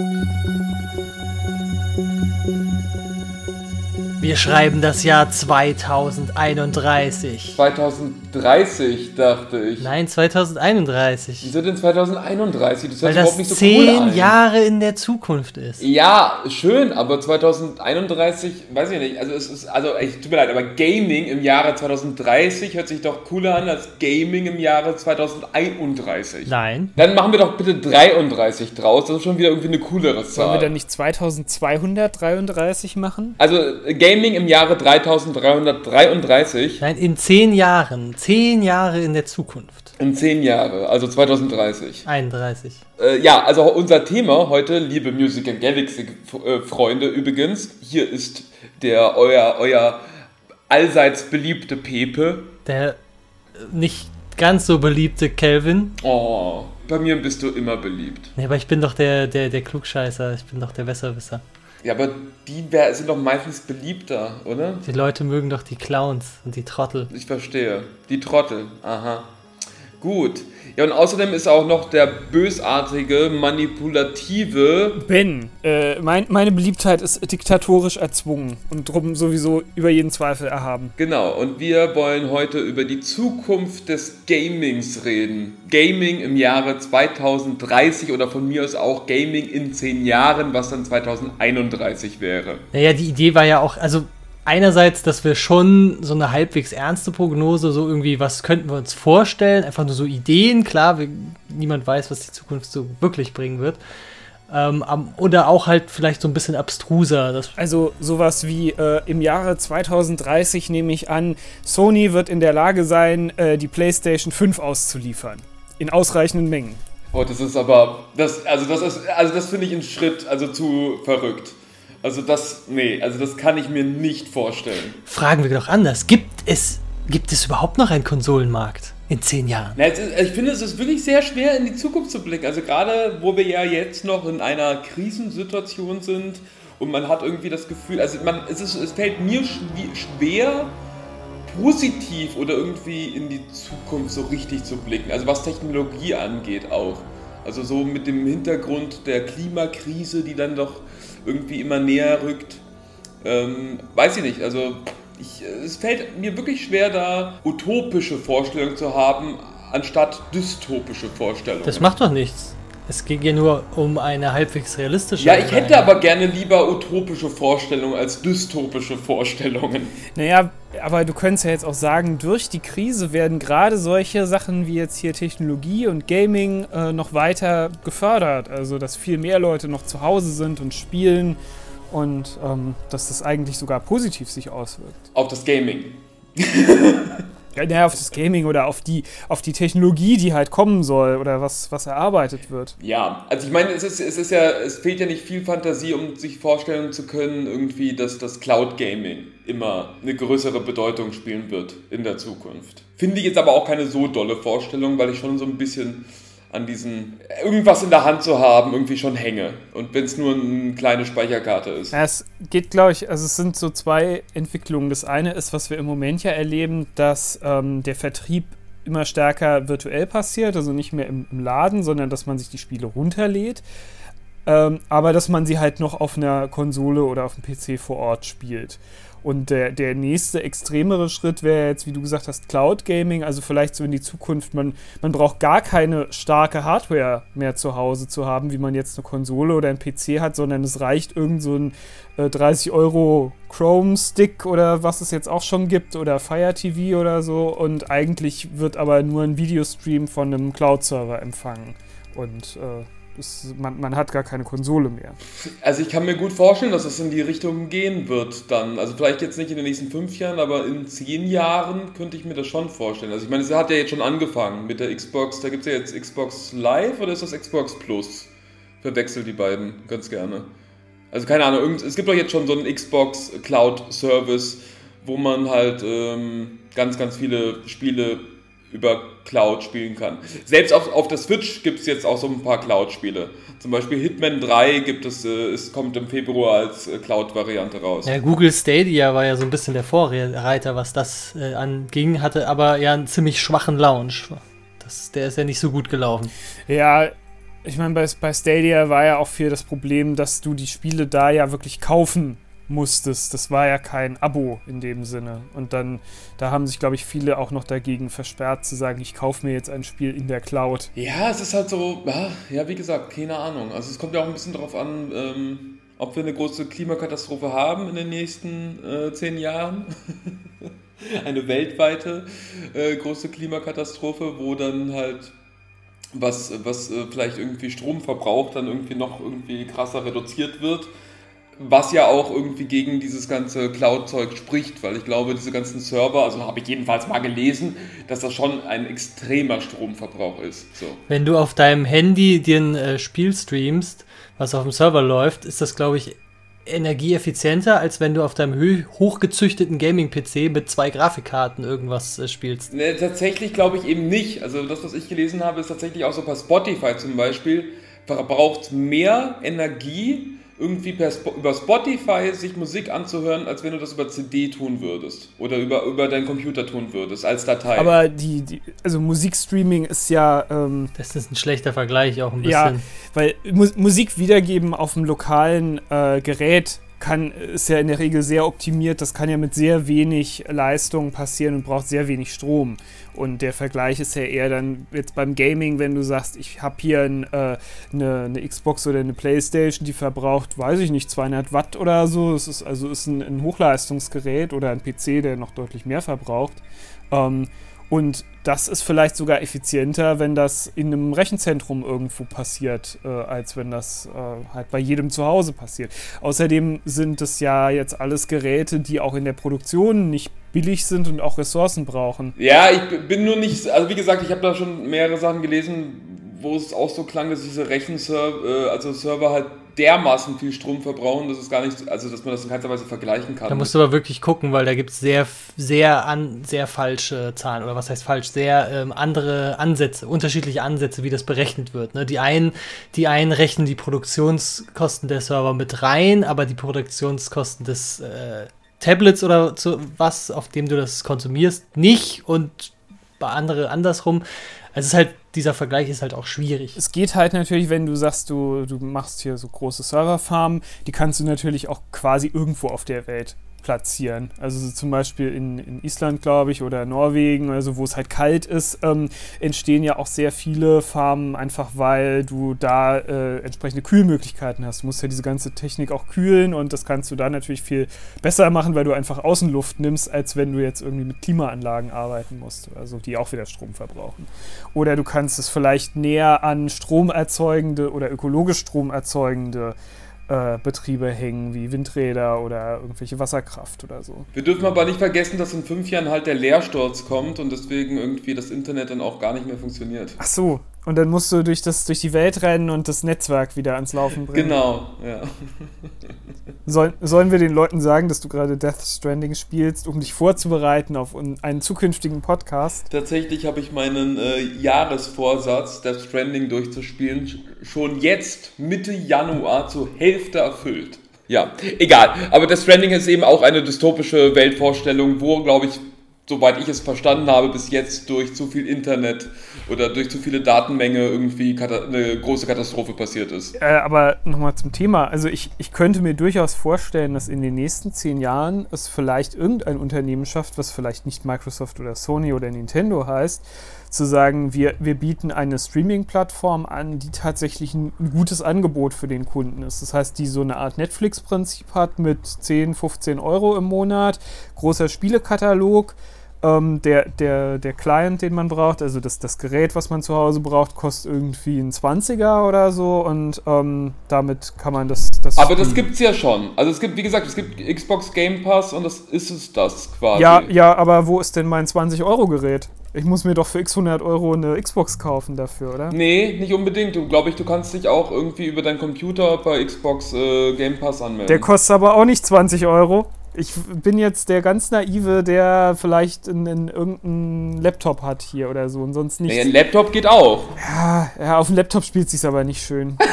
Thank you. Wir schreiben das Jahr 2031. 2030, dachte ich. Nein, 2031. Wieso denn 2031? Das Weil das nicht so zehn cool Jahre in der Zukunft ist. Ja, schön, aber 2031, weiß ich nicht. Also es ist, also ich tut mir leid, aber Gaming im Jahre 2030 hört sich doch cooler an als Gaming im Jahre 2031. Nein. Dann machen wir doch bitte 33 draus. Das ist schon wieder irgendwie eine coolere Zahl. Sollen wir dann nicht 2233 machen? Also Gaming Gaming im Jahre 3333. Nein, in zehn Jahren. Zehn Jahre in der Zukunft. In zehn Jahre, also 2030. 31. Äh, ja, also unser Thema heute, liebe Music and Galaxy-Freunde, äh, übrigens, hier ist der euer, euer allseits beliebte Pepe. Der äh, nicht ganz so beliebte Kelvin. Oh, bei mir bist du immer beliebt. Nee, aber ich bin doch der, der, der Klugscheißer, ich bin doch der Besserwisser. Ja, aber die sind doch meistens beliebter, oder? Die Leute mögen doch die Clowns und die Trottel. Ich verstehe. Die Trottel, aha. Gut. Ja, und außerdem ist auch noch der bösartige, manipulative. Ben, äh, mein, meine Beliebtheit ist diktatorisch erzwungen und drum sowieso über jeden Zweifel erhaben. Genau, und wir wollen heute über die Zukunft des Gamings reden. Gaming im Jahre 2030 oder von mir aus auch Gaming in 10 Jahren, was dann 2031 wäre. Naja, die Idee war ja auch, also einerseits, dass wir schon so eine halbwegs ernste Prognose, so irgendwie, was könnten wir uns vorstellen, einfach nur so Ideen, klar, wir, niemand weiß, was die Zukunft so wirklich bringen wird. Ähm, oder auch halt vielleicht so ein bisschen abstruser. also sowas wie äh, im Jahre 2030 nehme ich an, Sony wird in der Lage sein, äh, die PlayStation 5 auszuliefern. In ausreichenden Mengen. Oh, das ist aber, das, also das ist, also das finde ich einen Schritt, also zu verrückt. Also das, nee, also das kann ich mir nicht vorstellen. Fragen wir doch anders. Gibt es, gibt es überhaupt noch einen Konsolenmarkt in zehn Jahren? Na, ist, ich finde, es ist wirklich sehr schwer, in die Zukunft zu blicken. Also gerade, wo wir ja jetzt noch in einer Krisensituation sind und man hat irgendwie das Gefühl, also man, es, ist, es fällt mir schwer, positiv oder irgendwie in die Zukunft so richtig zu blicken. Also was Technologie angeht auch. Also so mit dem Hintergrund der Klimakrise, die dann doch irgendwie immer näher rückt. Ähm, weiß ich nicht, also ich, es fällt mir wirklich schwer, da utopische Vorstellungen zu haben, anstatt dystopische Vorstellungen. Das macht doch nichts. Es ging ja nur um eine halbwegs realistische. Ja, ich hätte aber gerne lieber utopische Vorstellungen als dystopische Vorstellungen. Naja, aber du könntest ja jetzt auch sagen, durch die Krise werden gerade solche Sachen wie jetzt hier Technologie und Gaming äh, noch weiter gefördert. Also, dass viel mehr Leute noch zu Hause sind und spielen und ähm, dass das eigentlich sogar positiv sich auswirkt. Auf das Gaming. naja, auf das Gaming oder auf die, auf die Technologie, die halt kommen soll oder was, was erarbeitet wird. Ja, also ich meine, es ist, es ist ja, es fehlt ja nicht viel Fantasie, um sich vorstellen zu können, irgendwie, dass das Cloud Gaming immer eine größere Bedeutung spielen wird in der Zukunft. Finde ich jetzt aber auch keine so dolle Vorstellung, weil ich schon so ein bisschen an diesen irgendwas in der Hand zu haben, irgendwie schon hänge. Und wenn es nur eine kleine Speicherkarte ist. Ja, es geht, glaube ich, also es sind so zwei Entwicklungen. Das eine ist, was wir im Moment ja erleben, dass ähm, der Vertrieb immer stärker virtuell passiert, also nicht mehr im, im Laden, sondern dass man sich die Spiele runterlädt. Ähm, aber dass man sie halt noch auf einer Konsole oder auf dem PC vor Ort spielt. Und der, der nächste extremere Schritt wäre jetzt, wie du gesagt hast, Cloud Gaming, also vielleicht so in die Zukunft. Man, man braucht gar keine starke Hardware mehr zu Hause zu haben, wie man jetzt eine Konsole oder ein PC hat, sondern es reicht irgend so ein äh, 30 Euro Chrome Stick oder was es jetzt auch schon gibt oder Fire TV oder so. Und eigentlich wird aber nur ein Videostream von einem Cloud-Server empfangen. Und äh, es, man, man, hat gar keine Konsole mehr. Also ich kann mir gut vorstellen, dass es in die Richtung gehen wird dann. Also vielleicht jetzt nicht in den nächsten fünf Jahren, aber in zehn Jahren könnte ich mir das schon vorstellen. Also ich meine, es hat ja jetzt schon angefangen mit der Xbox. Da gibt es ja jetzt Xbox Live oder ist das Xbox Plus? Verwechsel die beiden ganz gerne. Also keine Ahnung, es gibt doch jetzt schon so einen Xbox Cloud Service, wo man halt ähm, ganz, ganz viele Spiele über Cloud spielen kann. Selbst auf, auf der Switch gibt es jetzt auch so ein paar Cloud-Spiele. Zum Beispiel Hitman 3 gibt es, äh, es kommt im Februar als äh, Cloud-Variante raus. Ja, Google Stadia war ja so ein bisschen der Vorreiter, was das äh, anging, hatte aber ja einen ziemlich schwachen Launch. Das, der ist ja nicht so gut gelaufen. Ja, ich meine, bei, bei Stadia war ja auch viel das Problem, dass du die Spiele da ja wirklich kaufen musstest. Das war ja kein Abo in dem Sinne. Und dann, da haben sich, glaube ich, viele auch noch dagegen versperrt, zu sagen, ich kaufe mir jetzt ein Spiel in der Cloud. Ja, es ist halt so, ja, wie gesagt, keine Ahnung. Also es kommt ja auch ein bisschen darauf an, ähm, ob wir eine große Klimakatastrophe haben in den nächsten äh, zehn Jahren. eine weltweite äh, große Klimakatastrophe, wo dann halt was, was äh, vielleicht irgendwie Strom verbraucht, dann irgendwie noch irgendwie krasser reduziert wird. Was ja auch irgendwie gegen dieses ganze Cloud-Zeug spricht, weil ich glaube, diese ganzen Server, also habe ich jedenfalls mal gelesen, dass das schon ein extremer Stromverbrauch ist. So. Wenn du auf deinem Handy dir ein äh, Spiel streamst, was auf dem Server läuft, ist das, glaube ich, energieeffizienter, als wenn du auf deinem hochgezüchteten Gaming-PC mit zwei Grafikkarten irgendwas äh, spielst. Ne, tatsächlich glaube ich eben nicht. Also das, was ich gelesen habe, ist tatsächlich auch so bei Spotify zum Beispiel, verbraucht mehr Energie irgendwie per, über Spotify sich Musik anzuhören, als wenn du das über CD tun würdest oder über, über deinen Computer tun würdest, als Datei. Aber die, die also Musikstreaming ist ja. Ähm, das ist ein schlechter Vergleich auch ein bisschen. Ja, weil Mu Musik wiedergeben auf dem lokalen äh, Gerät kann, ist ja in der Regel sehr optimiert. Das kann ja mit sehr wenig Leistung passieren und braucht sehr wenig Strom. Und der Vergleich ist ja eher dann jetzt beim Gaming, wenn du sagst, ich habe hier ein, äh, eine, eine, Xbox oder eine Playstation, die verbraucht, weiß ich nicht, 200 Watt oder so. Es ist also ist ein, ein Hochleistungsgerät oder ein PC, der noch deutlich mehr verbraucht. Ähm, und das ist vielleicht sogar effizienter, wenn das in einem Rechenzentrum irgendwo passiert, äh, als wenn das äh, halt bei jedem zu Hause passiert. Außerdem sind es ja jetzt alles Geräte, die auch in der Produktion nicht billig sind und auch Ressourcen brauchen. Ja, ich bin nur nicht, also wie gesagt, ich habe da schon mehrere Sachen gelesen, wo es auch so klang, dass diese Rechenserver, äh, also Server halt dermaßen viel Strom verbrauchen, dass es gar nicht, also dass man das in keiner Weise vergleichen kann. Da musst du aber wirklich gucken, weil da gibt es sehr, sehr, an, sehr falsche Zahlen oder was heißt falsch, sehr ähm, andere Ansätze, unterschiedliche Ansätze, wie das berechnet wird. Ne? Die einen, die einen rechnen die Produktionskosten der Server mit rein, aber die Produktionskosten des äh, Tablets oder zu was, auf dem du das konsumierst, nicht und bei andere andersrum. Also es ist halt dieser Vergleich ist halt auch schwierig. Es geht halt natürlich, wenn du sagst, du, du machst hier so große Serverfarmen, die kannst du natürlich auch quasi irgendwo auf der Welt platzieren. Also so zum Beispiel in, in Island, glaube ich, oder Norwegen, also wo es halt kalt ist, ähm, entstehen ja auch sehr viele Farmen, einfach weil du da äh, entsprechende Kühlmöglichkeiten hast. Du musst ja diese ganze Technik auch kühlen und das kannst du da natürlich viel besser machen, weil du einfach Außenluft nimmst, als wenn du jetzt irgendwie mit Klimaanlagen arbeiten musst, also die auch wieder Strom verbrauchen. Oder du kannst es vielleicht näher an stromerzeugende oder ökologisch stromerzeugende äh, Betriebe hängen, wie Windräder oder irgendwelche Wasserkraft oder so. Wir dürfen aber nicht vergessen, dass in fünf Jahren halt der Leersturz kommt und deswegen irgendwie das Internet dann auch gar nicht mehr funktioniert. Ach so, und dann musst du durch, das, durch die Welt rennen und das Netzwerk wieder ans Laufen bringen. Genau, ja. Soll, sollen wir den Leuten sagen, dass du gerade Death Stranding spielst, um dich vorzubereiten auf einen zukünftigen Podcast? Tatsächlich habe ich meinen äh, Jahresvorsatz, Death Stranding durchzuspielen, schon jetzt Mitte Januar zur Hälfte erfüllt. Ja, egal. Aber Death Stranding ist eben auch eine dystopische Weltvorstellung, wo, glaube ich, soweit ich es verstanden habe, bis jetzt durch zu viel Internet oder durch zu viele Datenmenge irgendwie eine große Katastrophe passiert ist. Äh, aber nochmal zum Thema. Also ich, ich könnte mir durchaus vorstellen, dass in den nächsten zehn Jahren es vielleicht irgendein Unternehmen schafft, was vielleicht nicht Microsoft oder Sony oder Nintendo heißt, zu sagen, wir, wir bieten eine Streaming-Plattform an, die tatsächlich ein, gutes Angebot für den Kunden ist. Das heißt, die so eine Art Netflix-Prinzip hat mit 10, 15 Euro im Monat, großer Spielekatalog, ähm, der, der, der Client, den man braucht, also das, das Gerät, was man zu Hause braucht, kostet irgendwie ein 20er oder so und ähm, damit kann man das. das Aber das gibt es ja schon. Also es gibt, wie gesagt, es gibt Xbox Game Pass und das ist es das quasi. Ja, ja, aber wo ist denn mein 20-Euro-Gerät? Ich muss mir doch für x 100 Euro eine Xbox kaufen dafür, oder? Nee, nicht unbedingt. Du glaube ich, du kannst dich auch irgendwie über deinen Computer bei Xbox äh, Game Pass anmelden. Der kostet aber auch nicht 20 Euro. Ich bin jetzt der ganz naive, der vielleicht einen irgendeinen Laptop hat hier oder so und sonst nicht. Nee, ein Laptop geht auch. Ja, ja auf dem Laptop spielt es sich aber nicht schön.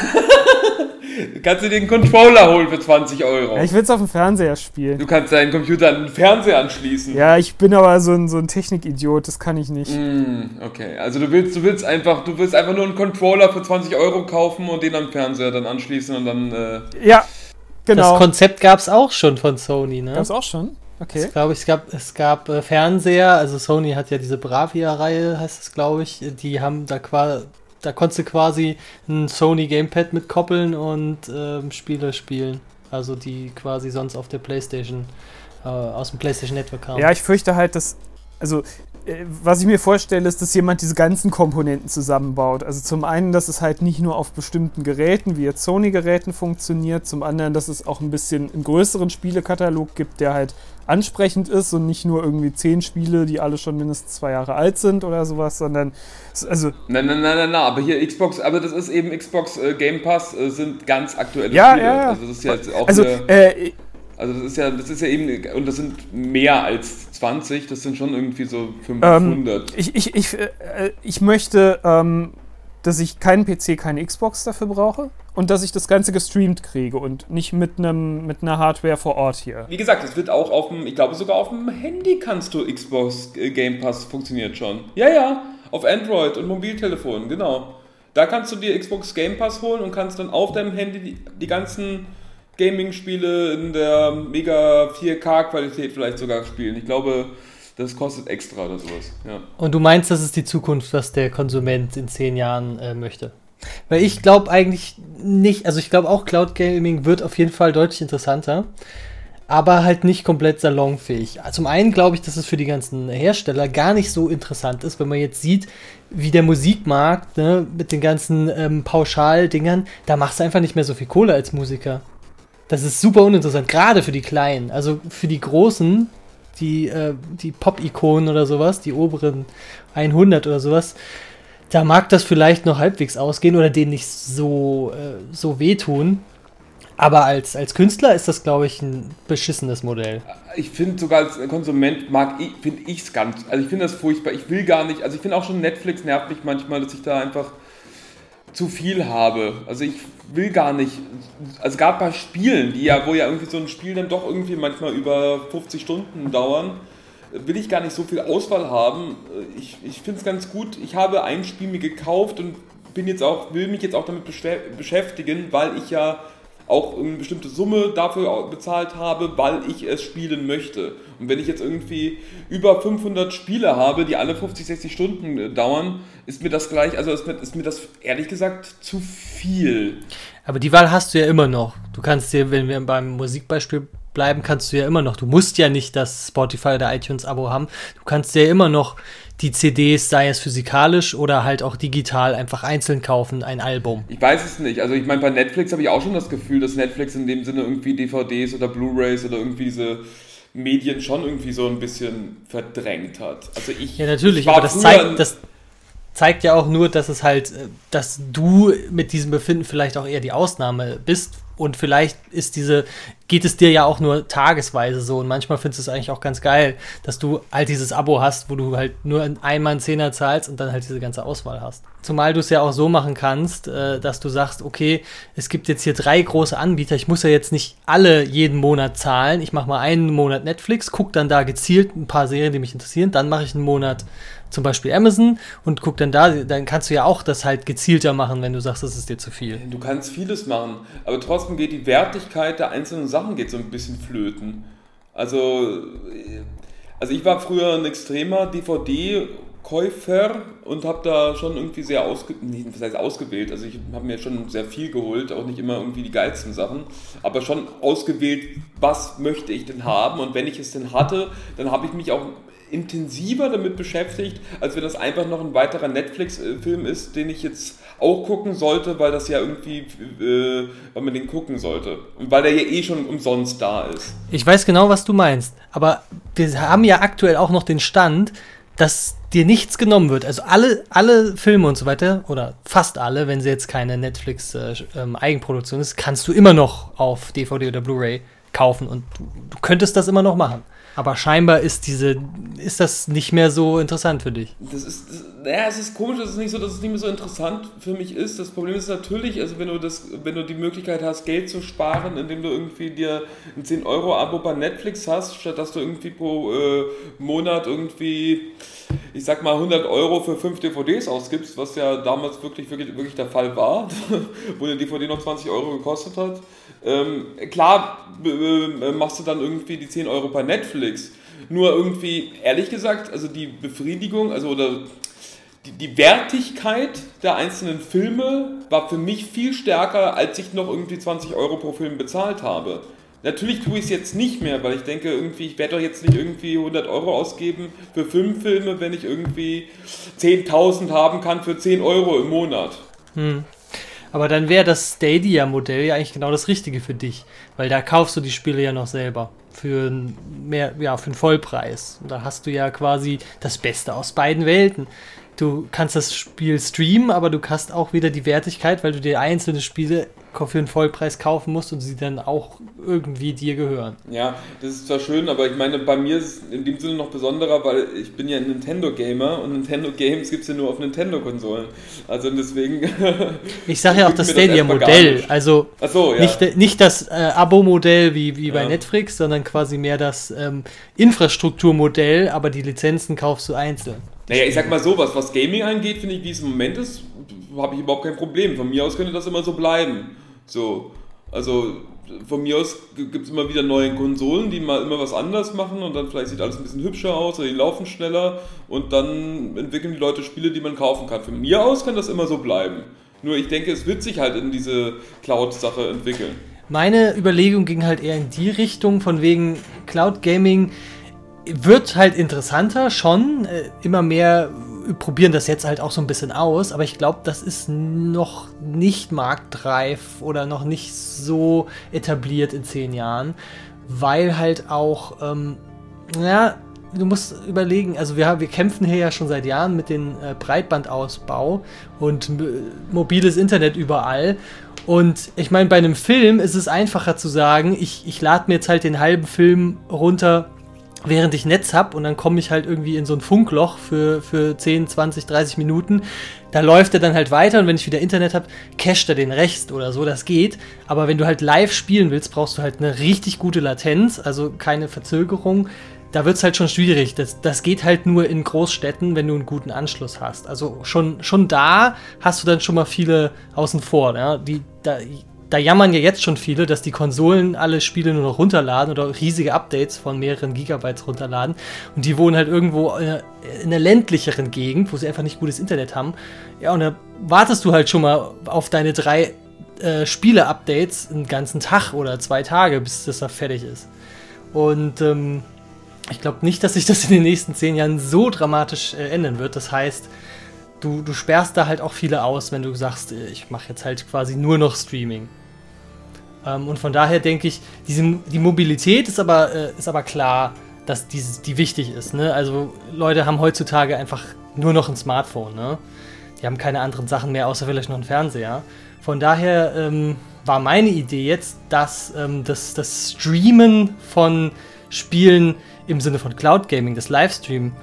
kannst du den Controller holen für 20 Euro. Ja, ich will es auf dem Fernseher spielen. Du kannst deinen Computer an den Fernseher anschließen. Ja, ich bin aber so ein, so ein Technikidiot, das kann ich nicht. Mm, okay, also du willst, du willst einfach, du willst einfach nur einen Controller für 20 Euro kaufen und den am Fernseher dann anschließen und dann. Äh ja, genau. Das Konzept gab es auch schon von Sony, ne? Gab's auch schon? Okay. Ich glaube, es gab, es gab äh, Fernseher, also Sony hat ja diese Bravia-Reihe, heißt es, glaube ich. Die haben da quasi, da konntest du quasi ein Sony Gamepad mit koppeln und ähm, Spiele spielen. Also die quasi sonst auf der Playstation, äh, aus dem Playstation Network kamen. Ja, ich fürchte halt, dass. Also, was ich mir vorstelle, ist, dass jemand diese ganzen Komponenten zusammenbaut. Also zum einen, dass es halt nicht nur auf bestimmten Geräten, wie jetzt Sony-Geräten funktioniert, zum anderen, dass es auch ein bisschen einen größeren Spielekatalog gibt, der halt ansprechend ist und nicht nur irgendwie zehn Spiele, die alle schon mindestens zwei Jahre alt sind oder sowas, sondern also Nein, nein, nein, nein, nein, aber hier Xbox, aber das ist eben Xbox äh, Game Pass äh, sind ganz aktuelle Ja, Spiele. ja, ja. Also das ist ja auch also wieder, äh, also das ist ja, das ist ja eben und das sind mehr als 20, das sind schon irgendwie so 500. ich, ich, ich, äh, ich möchte, ähm, dass ich keinen PC, keine Xbox dafür brauche und dass ich das Ganze gestreamt kriege und nicht mit einem mit einer Hardware vor Ort hier. Wie gesagt, es wird auch auf dem, ich glaube sogar auf dem Handy kannst du Xbox äh, Game Pass funktioniert schon. Ja, ja, auf Android und Mobiltelefon, genau. Da kannst du dir Xbox Game Pass holen und kannst dann auf deinem Handy die, die ganzen Gaming-Spiele in der mega 4K-Qualität vielleicht sogar spielen. Ich glaube, das kostet extra oder sowas. Ja. Und du meinst, das ist die Zukunft, was der Konsument in zehn Jahren äh, möchte? Weil ich glaube eigentlich nicht, also ich glaube auch Cloud Gaming wird auf jeden Fall deutlich interessanter, aber halt nicht komplett salonfähig. Zum einen glaube ich, dass es für die ganzen Hersteller gar nicht so interessant ist, wenn man jetzt sieht, wie der Musikmarkt ne, mit den ganzen ähm, Pauschaldingern, da machst du einfach nicht mehr so viel Kohle als Musiker. Das ist super uninteressant, gerade für die Kleinen. Also für die Großen, die, äh, die Pop-Ikonen oder sowas, die oberen 100 oder sowas, da mag das vielleicht noch halbwegs ausgehen oder denen nicht so, äh, so wehtun. Aber als, als Künstler ist das, glaube ich, ein beschissenes Modell. Ich finde sogar als Konsument mag ich, finde ich es ganz, also ich finde das furchtbar. Ich will gar nicht, also ich finde auch schon Netflix nervt mich manchmal, dass ich da einfach zu viel habe. Also ich will gar nicht, also gerade bei Spielen, die ja, wo ja irgendwie so ein Spiel dann doch irgendwie manchmal über 50 Stunden dauern, will ich gar nicht so viel Auswahl haben. Ich, ich finde es ganz gut. Ich habe ein Spiel mir gekauft und bin jetzt auch, will mich jetzt auch damit beschä- beschäftigen, weil ich ja auch eine bestimmte Summe dafür bezahlt habe, weil ich es spielen möchte. Und wenn ich jetzt irgendwie über 500 Spiele habe, die alle 50, 60 Stunden äh, dauern, ist mir das gleich, also ist mir, ist mir das ehrlich gesagt zu viel. Aber die Wahl hast du ja immer noch. Du kannst dir, wenn wir beim Musikbeispiel bleiben, kannst du ja immer noch. Du musst ja nicht das Spotify oder iTunes-Abo haben. Du kannst dir ja immer noch die CDs, sei es physikalisch oder halt auch digital, einfach einzeln kaufen, ein Album. Ich weiß es nicht. Also ich meine, bei Netflix habe ich auch schon das Gefühl, dass Netflix in dem Sinne irgendwie DVDs oder Blu-rays oder irgendwie diese Medien schon irgendwie so ein bisschen verdrängt hat. Also ich Ja, natürlich, ich aber das zeigt, das zeigt ja auch nur, dass es halt, äh, dass du mit diesem Befinden vielleicht auch eher die Ausnahme bist. Und vielleicht ist diese, geht es dir ja auch nur tagesweise so. Und manchmal findest du es eigentlich auch ganz geil, dass du halt dieses Abo hast, wo du halt nur in- einmal einen Zehner zahlst und dann halt diese ganze Auswahl hast. Zumal du es ja auch so machen kannst, äh, dass du sagst, okay, es gibt jetzt hier drei große Anbieter, ich muss ja jetzt nicht alle jeden Monat zahlen. Ich mache mal einen Monat Netflix, gucke dann da gezielt ein paar Serien, die mich interessieren. Dann mache ich einen Monat zum Beispiel Amazon und guck dann da, dann kannst du ja auch das halt gezielter machen, wenn du sagst, das ist dir zu viel. Du kannst vieles machen, aber trotzdem geht die Wertigkeit der einzelnen Sachen geht so ein bisschen flöten. Also, äh, also ich war früher ein extremer DVD-Käufer und habe da schon irgendwie sehr ausge nee, was heißt ausgewählt. Also ich habe mir schon sehr viel geholt, auch nicht immer irgendwie die geilsten Sachen, aber schon ausgewählt, was möchte ich denn haben und wenn ich es denn hatte, dann habe ich mich auch intensiver damit beschäftigt, als wenn das einfach noch ein weiterer Netflix-Film ist, den ich jetzt auch gucken sollte, weil das ja irgendwie, äh, weil man den gucken sollte. Und weil der ja eh schon umsonst da ist. Ich weiß genau, was du meinst, aber wir haben ja aktuell auch noch den Stand, dass dir nichts genommen wird. Also alle, alle Filme und so weiter, oder fast alle, wenn sie jetzt keine Netflix-Eigenproduktion ist, kannst du immer noch auf DVD oder Blu-ray kaufen und du, du könntest das immer noch machen. Aber scheinbar ist diese, ist das nicht mehr so interessant für dich. Das ist, das, naja, es ist komisch, es ist nicht so, dass es nicht mehr so interessant für mich ist. Das Problem ist natürlich, also wenn du das, wenn du die Möglichkeit hast, Geld zu sparen, indem du irgendwie dir ein 10-Euro-Abo bei Netflix hast, statt dass du irgendwie pro äh, Monat irgendwie, ich sag mal, 100 Euro für 5 DVDs ausgibst, was ja damals wirklich, wirklich, wirklich der Fall war, wo eine DVD noch 20 Euro gekostet hat. Ähm, klar äh, machst du dann irgendwie die 10 Euro bei Netflix. Nur irgendwie, ehrlich gesagt, also die Befriedigung, also oder die, die Wertigkeit der einzelnen Filme war für mich viel stärker, als ich noch irgendwie 20 Euro pro Film bezahlt habe. Natürlich tue ich es jetzt nicht mehr, weil ich denke, irgendwie, ich werde doch jetzt nicht irgendwie 100 Euro ausgeben für fünf Filme, wenn ich irgendwie 10.000 haben kann für 10 Euro im Monat. Hm. Aber dann wäre das Stadia-Modell ja eigentlich genau das Richtige für dich, weil da kaufst du die Spiele ja noch selber für mehr, ja, für einen Vollpreis. Und da hast du ja quasi das Beste aus beiden Welten du kannst das Spiel streamen, aber du hast auch wieder die Wertigkeit, weil du dir einzelne Spiele für einen Vollpreis kaufen musst und sie dann auch irgendwie dir gehören. Ja, das ist zwar schön, aber ich meine, bei mir ist es in dem Sinne noch besonderer, weil ich bin ja ein Nintendo-Gamer und Nintendo-Games gibt es ja nur auf Nintendo-Konsolen. Also deswegen... ich sage ja auch das Stadia-Modell, also so, ja. nicht, nicht das äh, Abo-Modell wie, wie bei ja. Netflix, sondern quasi mehr das ähm, Infrastrukturmodell, aber die Lizenzen kaufst du einzeln. Naja, ich sag mal so, was, was Gaming angeht, finde ich, wie es im Moment ist, habe ich überhaupt kein Problem. Von mir aus könnte das immer so bleiben. So, also von mir aus gibt es immer wieder neue Konsolen, die mal immer was anders machen und dann vielleicht sieht alles ein bisschen hübscher aus oder die laufen schneller und dann entwickeln die Leute Spiele, die man kaufen kann. Von mir aus kann das immer so bleiben. Nur ich denke, es wird sich halt in diese Cloud-Sache entwickeln. Meine Überlegung ging halt eher in die Richtung, von wegen Cloud Gaming wird halt interessanter schon. Äh, immer mehr probieren das jetzt halt auch so ein bisschen aus, aber ich glaube, das ist noch nicht marktreif oder noch nicht so etabliert in zehn Jahren, weil halt auch, ähm, ja, du musst überlegen, also wir, wir kämpfen hier ja schon seit Jahren mit dem äh, Breitbandausbau und mobiles Internet überall. Und ich meine, bei einem Film ist es einfacher zu sagen, ich, ich lade mir jetzt halt den halben Film runter während ich Netz habe und dann komme ich halt irgendwie in so ein Funkloch für, für 10, 20, 30 Minuten. Da läuft er dann halt weiter und wenn ich wieder Internet habe, cachet er den rechts oder so, das geht. Aber wenn du halt live spielen willst, brauchst du halt eine richtig gute Latenz, also keine Verzögerung. Da wird es halt schon schwierig. Das, das geht halt nur in Großstädten, wenn du einen guten Anschluss hast. Also schon, schon da hast du dann schon mal viele außen vor. Ja? Die, da, da jammern ja jetzt schon viele, dass die Konsolen alle Spiele nur noch runterladen oder riesige Updates von mehreren Gigabytes runterladen. Und die wohnen halt irgendwo in einer ländlicheren Gegend, wo sie einfach nicht gutes Internet haben. Ja, und da wartest du halt schon mal auf deine drei äh, Spiele-Updates einen ganzen Tag oder zwei Tage, bis das da fertig ist. Und ähm, ich glaube nicht, dass sich das in den nächsten zehn Jahren so dramatisch äh, ändern wird. Das heißt, du, du sperrst da halt auch viele aus, wenn du sagst, äh, ich mache jetzt halt quasi nur noch Streaming. Ähm, und von daher denke ich, diese, die Mobilität ist aber, äh, ist aber klar, dass dieses, die wichtig ist. Ne? Also Leute haben heutzutage einfach nur noch ein Smartphone. Ne? Die haben keine anderen Sachen mehr, außer vielleicht noch einen Fernseher. Von daher ähm, war meine Idee jetzt, dass ähm, das, das Streamen von Spielen im Sinne von Cloud Gaming, das Livestream,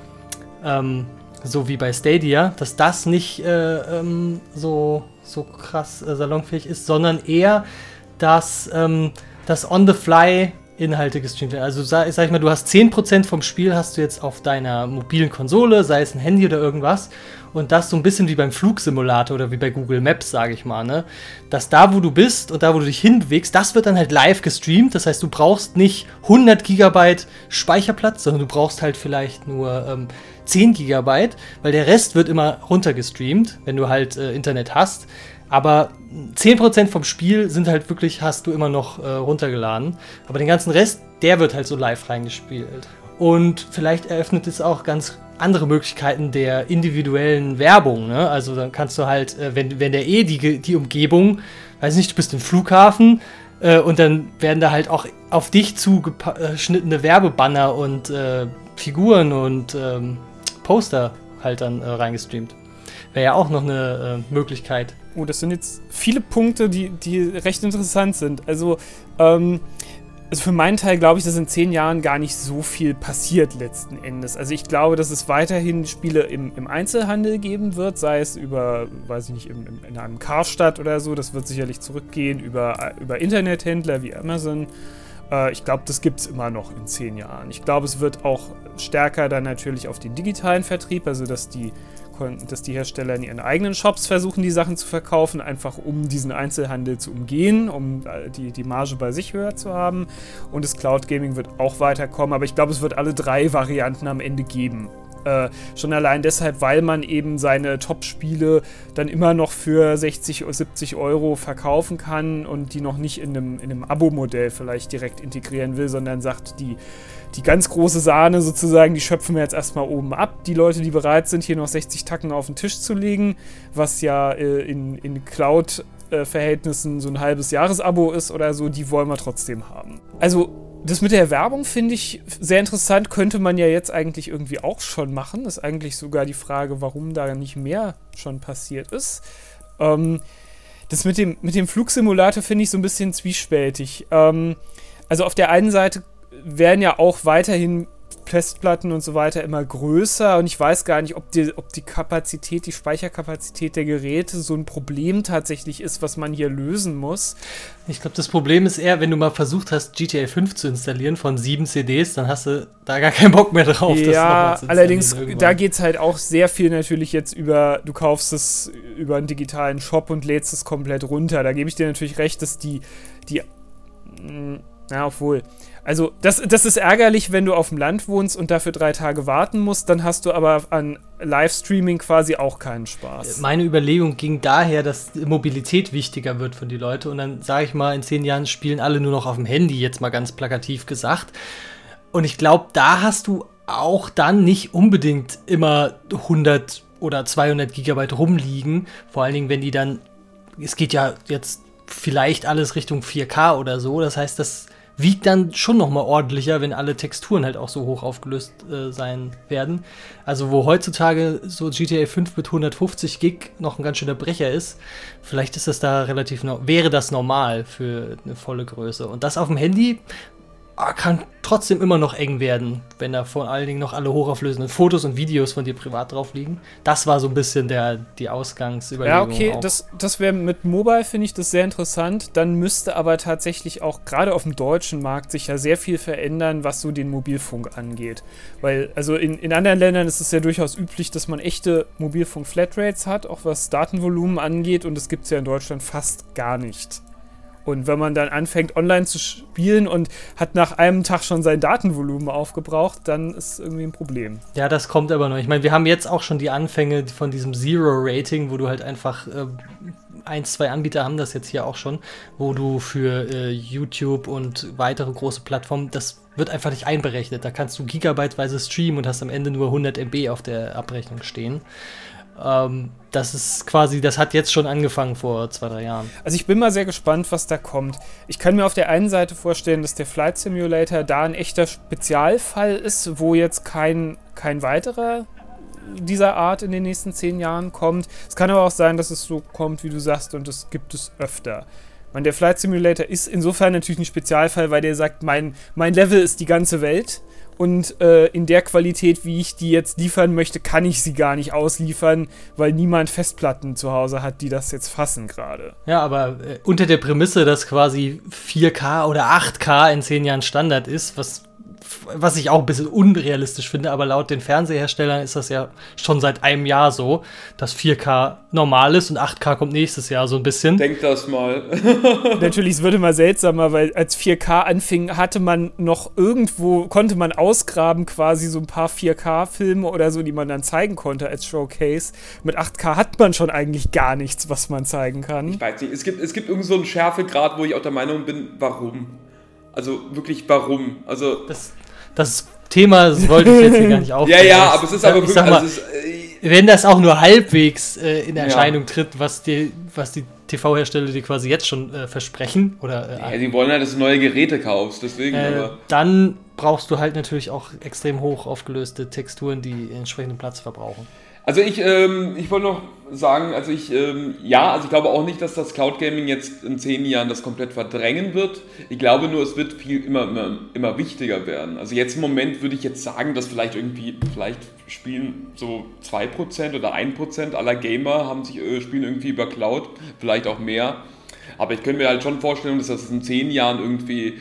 ähm, so wie bei Stadia, dass das nicht äh, ähm, so, so krass äh, salonfähig ist, sondern eher dass ähm, das on-the-fly Inhalte gestreamt werden. Also sag, sag, ich mal, du hast 10% vom Spiel hast du jetzt auf deiner mobilen Konsole, sei es ein Handy oder irgendwas. Und das so ein bisschen wie beim Flugsimulator oder wie bei Google Maps, sage ich mal, ne? Dass da, wo du bist und da, wo du dich hinbewegst, das wird dann halt live gestreamt. Das heißt, du brauchst nicht 100 Gigabyte Speicherplatz, sondern du brauchst halt vielleicht nur ähm, 10 Gigabyte, weil der Rest wird immer runtergestreamt, wenn du halt äh, Internet hast. Aber 10% vom Spiel sind halt wirklich, hast du immer noch äh, runtergeladen. Aber den ganzen Rest, der wird halt so live reingespielt. Und vielleicht eröffnet es auch ganz andere Möglichkeiten der individuellen Werbung. Ne? Also dann kannst du halt, äh, wenn, wenn der eh die, die Umgebung, weiß nicht, du bist im Flughafen äh, und dann werden da halt auch auf dich zugeschnittene Werbebanner und äh, Figuren und ähm, Poster halt dann äh, reingestreamt. Wäre ja auch noch eine äh, Möglichkeit. Oh, das sind jetzt viele Punkte, die, die recht interessant sind. Also, ähm, also für meinen Teil glaube ich, dass in zehn Jahren gar nicht so viel passiert letzten Endes. Also ich glaube, dass es weiterhin Spiele im, im Einzelhandel geben wird, sei es über, weiß ich nicht, im, im, in einem Karstadt oder so, das wird sicherlich zurückgehen, über, über Internethändler wie Amazon. Äh, ich glaube, das gibt es immer noch in zehn Jahren. Ich glaube, es wird auch stärker dann natürlich auf den digitalen Vertrieb, also dass die dass die Hersteller in ihren eigenen Shops versuchen, die Sachen zu verkaufen, einfach um diesen Einzelhandel zu umgehen, um äh, die, die Marge bei sich höher zu haben. Und das Cloud Gaming wird auch weiterkommen, aber ich glaube, es wird alle drei Varianten am Ende geben. Äh, schon allein deshalb, weil man eben seine Top-Spiele dann immer noch für 60 oder 70 Euro verkaufen kann und die noch nicht in einem, in einem Abo-Modell vielleicht direkt integrieren will, sondern sagt, die, die ganz große Sahne sozusagen, die schöpfen wir jetzt erstmal oben ab. Die Leute, die bereit sind, hier noch 60 Tacken auf den Tisch zu legen, was ja äh, in, in Cloud- Verhältnissen so ein halbes Jahresabo ist oder so, die wollen wir trotzdem haben. Also das mit der Werbung finde ich sehr interessant. Könnte man ja jetzt eigentlich irgendwie auch schon machen. Ist eigentlich sogar die Frage, warum da nicht mehr schon passiert ist. Ähm, das mit dem, mit dem Flugsimulator finde ich so ein bisschen zwiespältig. Ähm, also auf der einen Seite werden ja auch weiterhin Festplatten und so weiter immer größer und ich weiß gar nicht, ob die, ob die Kapazität, die Speicherkapazität der Geräte so ein Problem tatsächlich ist, was man hier lösen muss. Ich glaube, das Problem ist eher, wenn du mal versucht hast, GTA 5 zu installieren von sieben CDs, dann hast du da gar keinen Bock mehr drauf. Ja, allerdings, da geht es halt auch sehr viel natürlich jetzt über, du kaufst es über einen digitalen Shop und lädst es komplett runter. Da gebe ich dir natürlich recht, dass die, die, hm, na, obwohl, also, das, das ist ärgerlich, wenn du auf dem Land wohnst und dafür drei Tage warten musst, dann hast du aber an Livestreaming quasi auch keinen Spaß. Meine Überlegung ging daher, dass Mobilität wichtiger wird für die Leute und dann sage ich mal, in zehn Jahren spielen alle nur noch auf dem Handy, jetzt mal ganz plakativ gesagt. Und ich glaube, da hast du auch dann nicht unbedingt immer 100 oder 200 Gigabyte rumliegen. Vor allen Dingen, wenn die dann, es geht ja jetzt vielleicht alles Richtung 4K oder so. Das heißt, das wiegt dann schon noch mal ordentlicher, wenn alle Texturen halt auch so hoch aufgelöst äh, sein werden. Also wo heutzutage so GTA 5 mit 150 Gig noch ein ganz schöner Brecher ist, vielleicht ist das da relativ wäre das normal für eine volle Größe. Und das auf dem Handy kann trotzdem immer noch eng werden, wenn da vor allen Dingen noch alle hochauflösenden Fotos und Videos von dir privat drauf liegen. Das war so ein bisschen der, die Ausgangsüberlegung. Ja, okay, auch. das, das wäre mit Mobile, finde ich das sehr interessant. Dann müsste aber tatsächlich auch gerade auf dem deutschen Markt sich ja sehr viel verändern, was so den Mobilfunk angeht. Weil, also in, in anderen Ländern ist es ja durchaus üblich, dass man echte Mobilfunk-Flatrates hat, auch was Datenvolumen angeht. Und das gibt es ja in Deutschland fast gar nicht. Und wenn man dann anfängt, online zu spielen und hat nach einem Tag schon sein Datenvolumen aufgebraucht, dann ist irgendwie ein Problem. Ja, das kommt aber noch. Ich meine, wir haben jetzt auch schon die Anfänge von diesem Zero-Rating, wo du halt einfach. Äh, ein, zwei Anbieter haben das jetzt hier auch schon, wo du für äh, YouTube und weitere große Plattformen, das wird einfach nicht einberechnet. Da kannst du gigabyteweise streamen und hast am Ende nur 100 MB auf der Abrechnung stehen. Ähm, das ist quasi, das hat jetzt schon angefangen vor zwei, drei Jahren. Also ich bin mal sehr gespannt, was da kommt. Ich kann mir auf der einen Seite vorstellen, dass der Flight Simulator da ein echter Spezialfall ist, wo jetzt kein, kein weiterer dieser Art in den nächsten zehn Jahren kommt. Es kann aber auch sein, dass es so kommt, wie du sagst, und das gibt es öfter. meine, der Flight Simulator ist insofern natürlich ein Spezialfall, weil der sagt, mein, mein Level ist die ganze Welt und äh, in der Qualität, wie ich die jetzt liefern möchte, kann ich sie gar nicht ausliefern, weil niemand Festplatten zu Hause hat, die das jetzt fassen gerade. Ja, aber äh, unter der Prämisse, dass quasi 4K oder 8K in 10 Jahren Standard ist, was was ich auch ein bisschen unrealistisch finde, aber laut den Fernseherstellern ist das ja schon seit einem Jahr so, dass 4K normal ist und 8K kommt nächstes Jahr so ein bisschen. Denk das mal. Natürlich, es würde mal seltsamer, weil als 4K anfing, hatte man noch irgendwo, konnte man ausgraben quasi so ein paar 4K-Filme oder so, die man dann zeigen konnte als Showcase. Mit 8K hat man schon eigentlich gar nichts, was man zeigen kann. Ich weiß nicht, es gibt, es gibt irgend so einen Schärfegrad, wo ich auch der Meinung bin, warum? Also wirklich warum? Also das, das Thema das wollte ich jetzt hier gar nicht aufnehmen. ja, ja, aber es ist aber wirklich. Mal, also ist, äh, wenn das auch nur halbwegs äh, in Erscheinung ja. tritt, was die, was die TV-Hersteller dir quasi jetzt schon äh, versprechen oder. Äh, ja, die wollen ja, dass du neue Geräte kaufst, deswegen. Äh, dann brauchst du halt natürlich auch extrem hoch aufgelöste Texturen, die entsprechenden Platz verbrauchen. Also ich, ähm, ich wollte noch sagen, also ich, ähm, ja, also ich glaube auch nicht, dass das Cloud Gaming jetzt in zehn Jahren das komplett verdrängen wird. Ich glaube nur, es wird viel immer, immer, immer wichtiger werden. Also jetzt im Moment würde ich jetzt sagen, dass vielleicht irgendwie, vielleicht spielen so 2% oder 1% aller Gamer haben sich, äh, spielen irgendwie über Cloud, vielleicht auch mehr. Aber ich könnte mir halt schon vorstellen, dass das in zehn Jahren irgendwie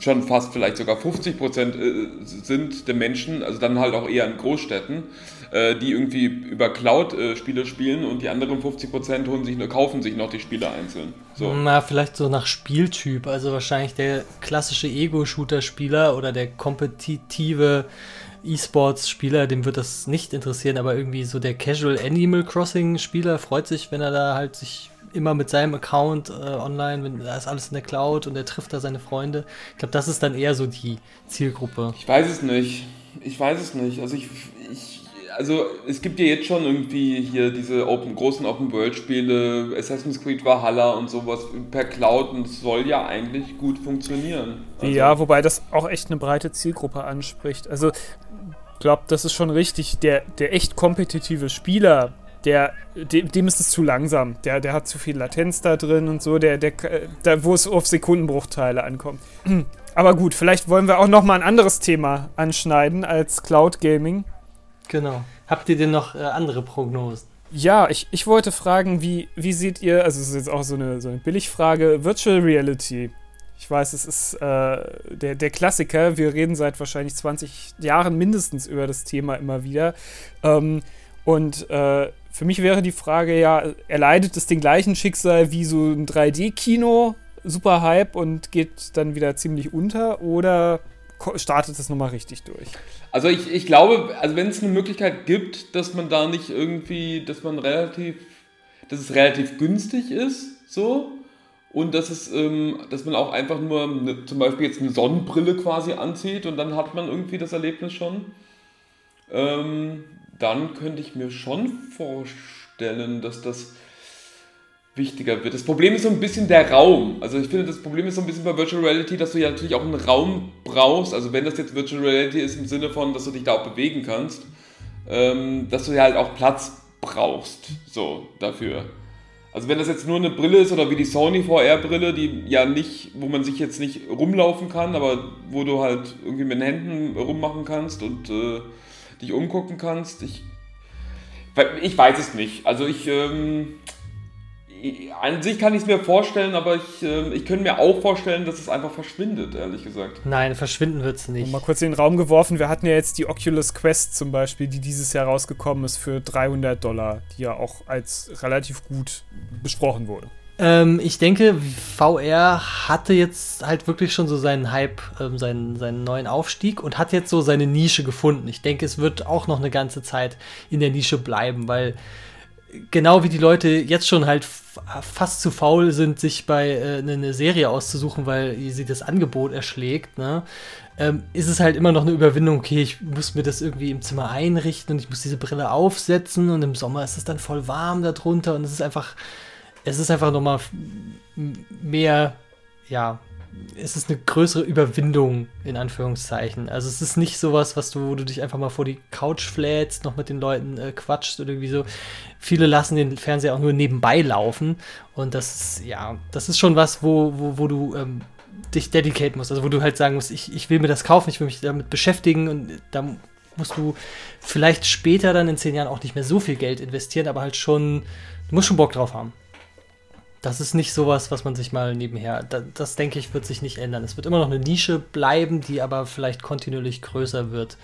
schon fast vielleicht sogar 50 Prozent äh, sind der Menschen, also dann halt auch eher in Großstädten, die irgendwie über Cloud-Spiele spielen und die anderen 50 Prozent holen sich, kaufen sich noch die Spiele einzeln. So. Na, vielleicht so nach Spieltyp, also wahrscheinlich der klassische Ego-Shooter-Spieler oder der kompetitive E-Sports-Spieler, dem wird das nicht interessieren, aber irgendwie so der Casual Animal Crossing-Spieler freut sich, wenn er da halt sich immer mit seinem Account äh, online, wenn, da ist alles in der Cloud und er trifft da seine Freunde. Ich glaube, das ist dann eher so die Zielgruppe. Ich weiß es nicht. Ich weiß es nicht. Also ich, ich also es gibt ja jetzt schon irgendwie hier diese Open, großen Open-World-Spiele, Assassin's Creed Valhalla und sowas per Cloud und es soll ja eigentlich gut funktionieren. Also ja, wobei das auch echt eine breite Zielgruppe anspricht. Also ich glaube, das ist schon richtig. Der, der echt kompetitive Spieler, der, dem, dem, ist es zu langsam. Der, der hat zu viel Latenz da drin und so, der, der, da, wo es auf Sekundenbruchteile ankommt. Aber gut, vielleicht wollen wir auch noch mal ein anderes Thema anschneiden als Cloud Gaming. Genau. Habt ihr denn noch äh, andere Prognosen? Ja, ich, ich wollte fragen, wie, wie seht ihr, also es ist jetzt auch so eine, so eine Billigfrage, Virtual Reality. Ich weiß, es ist äh, der, der Klassiker. Wir reden seit wahrscheinlich 20 Jahren mindestens über das Thema immer wieder. Ähm, und äh, für mich wäre die Frage ja, erleidet es den gleichen Schicksal wie so ein 3D-Kino, super Hype und geht dann wieder ziemlich unter oder startet es nochmal richtig durch? Also ich, ich glaube, also wenn es eine Möglichkeit gibt, dass man da nicht irgendwie, dass man relativ, dass es relativ günstig ist, so, und dass es, ähm, dass man auch einfach nur eine, zum Beispiel jetzt eine Sonnenbrille quasi anzieht und dann hat man irgendwie das Erlebnis schon. Ähm, dann könnte ich mir schon vorstellen, dass das wichtiger wird. Das Problem ist so ein bisschen der Raum. Also ich finde, das Problem ist so ein bisschen bei Virtual Reality, dass du ja natürlich auch einen Raum brauchst. Also wenn das jetzt Virtual Reality ist im Sinne von, dass du dich da auch bewegen kannst, ähm, dass du ja halt auch Platz brauchst, so dafür. Also wenn das jetzt nur eine Brille ist oder wie die Sony VR-Brille, die ja nicht, wo man sich jetzt nicht rumlaufen kann, aber wo du halt irgendwie mit den Händen rummachen kannst und äh, dich umgucken kannst. Ich, ich weiß es nicht. Also ich, ähm, an sich kann ich es mir vorstellen, aber ich, äh, ich könnte mir auch vorstellen, dass es einfach verschwindet, ehrlich gesagt. Nein, verschwinden wird es nicht. Und mal kurz in den Raum geworfen, wir hatten ja jetzt die Oculus Quest zum Beispiel, die dieses Jahr rausgekommen ist für 300 Dollar, die ja auch als relativ gut besprochen wurde. Ähm, ich denke, VR hatte jetzt halt wirklich schon so seinen Hype, ähm, seinen, seinen neuen Aufstieg und hat jetzt so seine Nische gefunden. Ich denke, es wird auch noch eine ganze Zeit in der Nische bleiben, weil genau wie die Leute jetzt schon halt fast zu faul sind, sich bei äh, eine ne Serie auszusuchen, weil sie das Angebot erschlägt, ne? Ähm, ist es halt immer noch eine Überwindung, okay, ich muss mir das irgendwie im Zimmer einrichten und ich muss diese Brille aufsetzen und im Sommer ist es dann voll warm darunter und es ist einfach es ist einfach nochmal mehr, ja, es ist eine größere Überwindung, in Anführungszeichen. Also es ist nicht sowas, was du, wo du dich einfach mal vor die Couch flätst, noch mit den Leuten äh, quatscht oder irgendwie so. Viele lassen den Fernseher auch nur nebenbei laufen. Und das ist, ja, das ist schon was, wo, wo, wo du ähm, dich dedicaten musst. Also wo du halt sagen musst, ich, ich will mir das kaufen, ich will mich damit beschäftigen und da musst du vielleicht später dann in zehn Jahren auch nicht mehr so viel Geld investieren, aber halt schon, du musst schon Bock drauf haben. Das ist nicht sowas, was man sich mal nebenher. Das, das, denke ich, wird sich nicht ändern. Es wird immer noch eine Nische bleiben, die aber vielleicht kontinuierlich größer wird.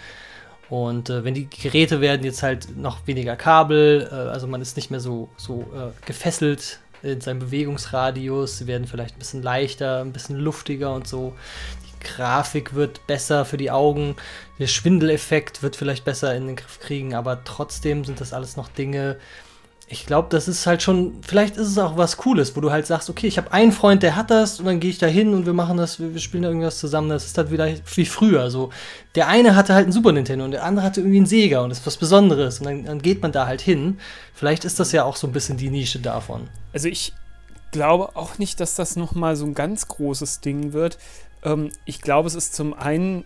Und äh, wenn die Geräte werden jetzt halt noch weniger Kabel, äh, also man ist nicht mehr so, so äh, gefesselt in seinem Bewegungsradius, sie werden vielleicht ein bisschen leichter, ein bisschen luftiger und so. Die Grafik wird besser für die Augen, der Schwindeleffekt wird vielleicht besser in den Griff kriegen, aber trotzdem sind das alles noch Dinge, ich glaube, das ist halt schon, vielleicht ist es auch was Cooles, wo du halt sagst, okay, ich habe einen Freund, der hat das und dann gehe ich da hin und wir machen das, wir, spielen da irgendwas zusammen. Das ist halt wieder wie früher. So, der eine hatte halt einen Super Nintendo und der andere hatte irgendwie einen Sega und das ist was Besonderes und dann, dann geht man da halt hin. Vielleicht ist das ja auch so ein bisschen die Nische davon. Also ich glaube auch nicht, dass das nochmal so ein ganz großes Ding wird. Ähm, ich glaube, es ist zum einen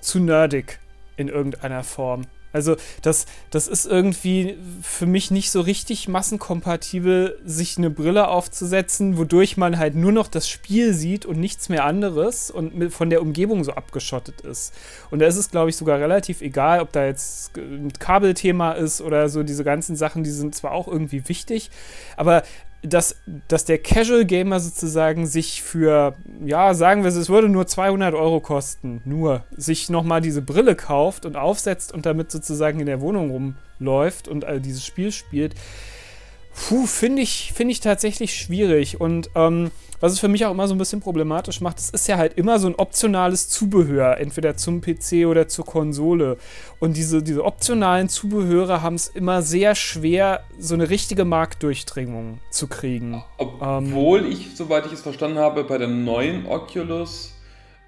zu nerdig in irgendeiner Form. Also das, das ist irgendwie für mich nicht so richtig massenkompatibel, sich eine Brille aufzusetzen, wodurch man halt nur noch das Spiel sieht und nichts mehr anderes und von der Umgebung so abgeschottet ist. Und da ist es, glaube ich, sogar relativ egal, ob da jetzt ein Kabelthema ist oder so diese ganzen Sachen, die sind zwar auch irgendwie wichtig, aber dass, dass der Casual Gamer sozusagen sich für, ja, sagen wir es, es würde nur 200 Euro kosten, nur, sich nochmal diese Brille kauft und aufsetzt und damit sozusagen in der Wohnung rumläuft und all dieses Spiel spielt, puh, finde ich, find ich tatsächlich schwierig. Und ähm, was es für mich auch immer so ein bisschen problematisch macht, es ist ja halt immer so ein optionales Zubehör, entweder zum PC oder zur Konsole. Und diese, diese optionalen Zubehöre haben es immer sehr schwer, so eine richtige Marktdurchdringung zu kriegen. Obwohl ähm, ich, soweit ich es verstanden habe, bei der neuen Oculus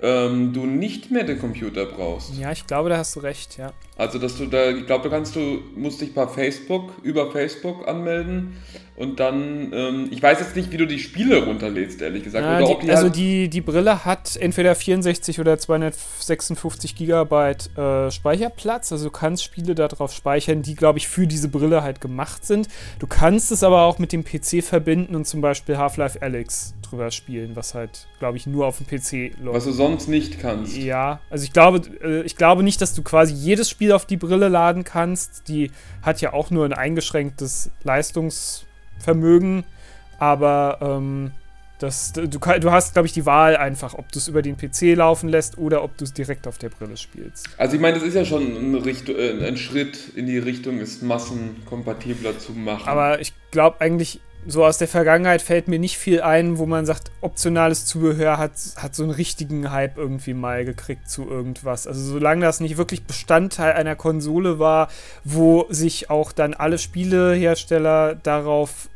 ähm, du nicht mehr den Computer brauchst. Ja, ich glaube, da hast du recht, ja. Also, dass du da, ich glaube, da kannst du, musst dich bei Facebook, über Facebook anmelden und dann, ähm, ich weiß jetzt nicht, wie du die Spiele runterlädst, ehrlich gesagt. Ja, die, die also halt die, die Brille hat entweder 64 oder 256 Gigabyte äh, Speicherplatz, also du kannst Spiele darauf speichern, die, glaube ich, für diese Brille halt gemacht sind. Du kannst es aber auch mit dem PC verbinden und zum Beispiel Half-Life Alyx drüber spielen, was halt, glaube ich, nur auf dem PC läuft. Was du sonst nicht kannst. Ja, also ich glaube, äh, ich glaube nicht, dass du quasi jedes Spiel auf die Brille laden kannst. Die hat ja auch nur ein eingeschränktes Leistungsvermögen, aber ähm, das, du, du, hast, glaube ich, die Wahl einfach, ob du es über den PC laufen lässt oder ob du es direkt auf der Brille spielst. Also ich meine, das ist ja schon ein, Richtung, äh, ein Schritt in die Richtung, es massenkompatibler zu machen. Aber ich glaube eigentlich, so aus der Vergangenheit fällt mir nicht viel ein, wo man sagt, optionales Zubehör hat, hat so einen richtigen Hype irgendwie mal gekriegt zu irgendwas. Also solange das nicht wirklich Bestandteil einer Konsole war, wo sich auch dann alle Spielehersteller darauf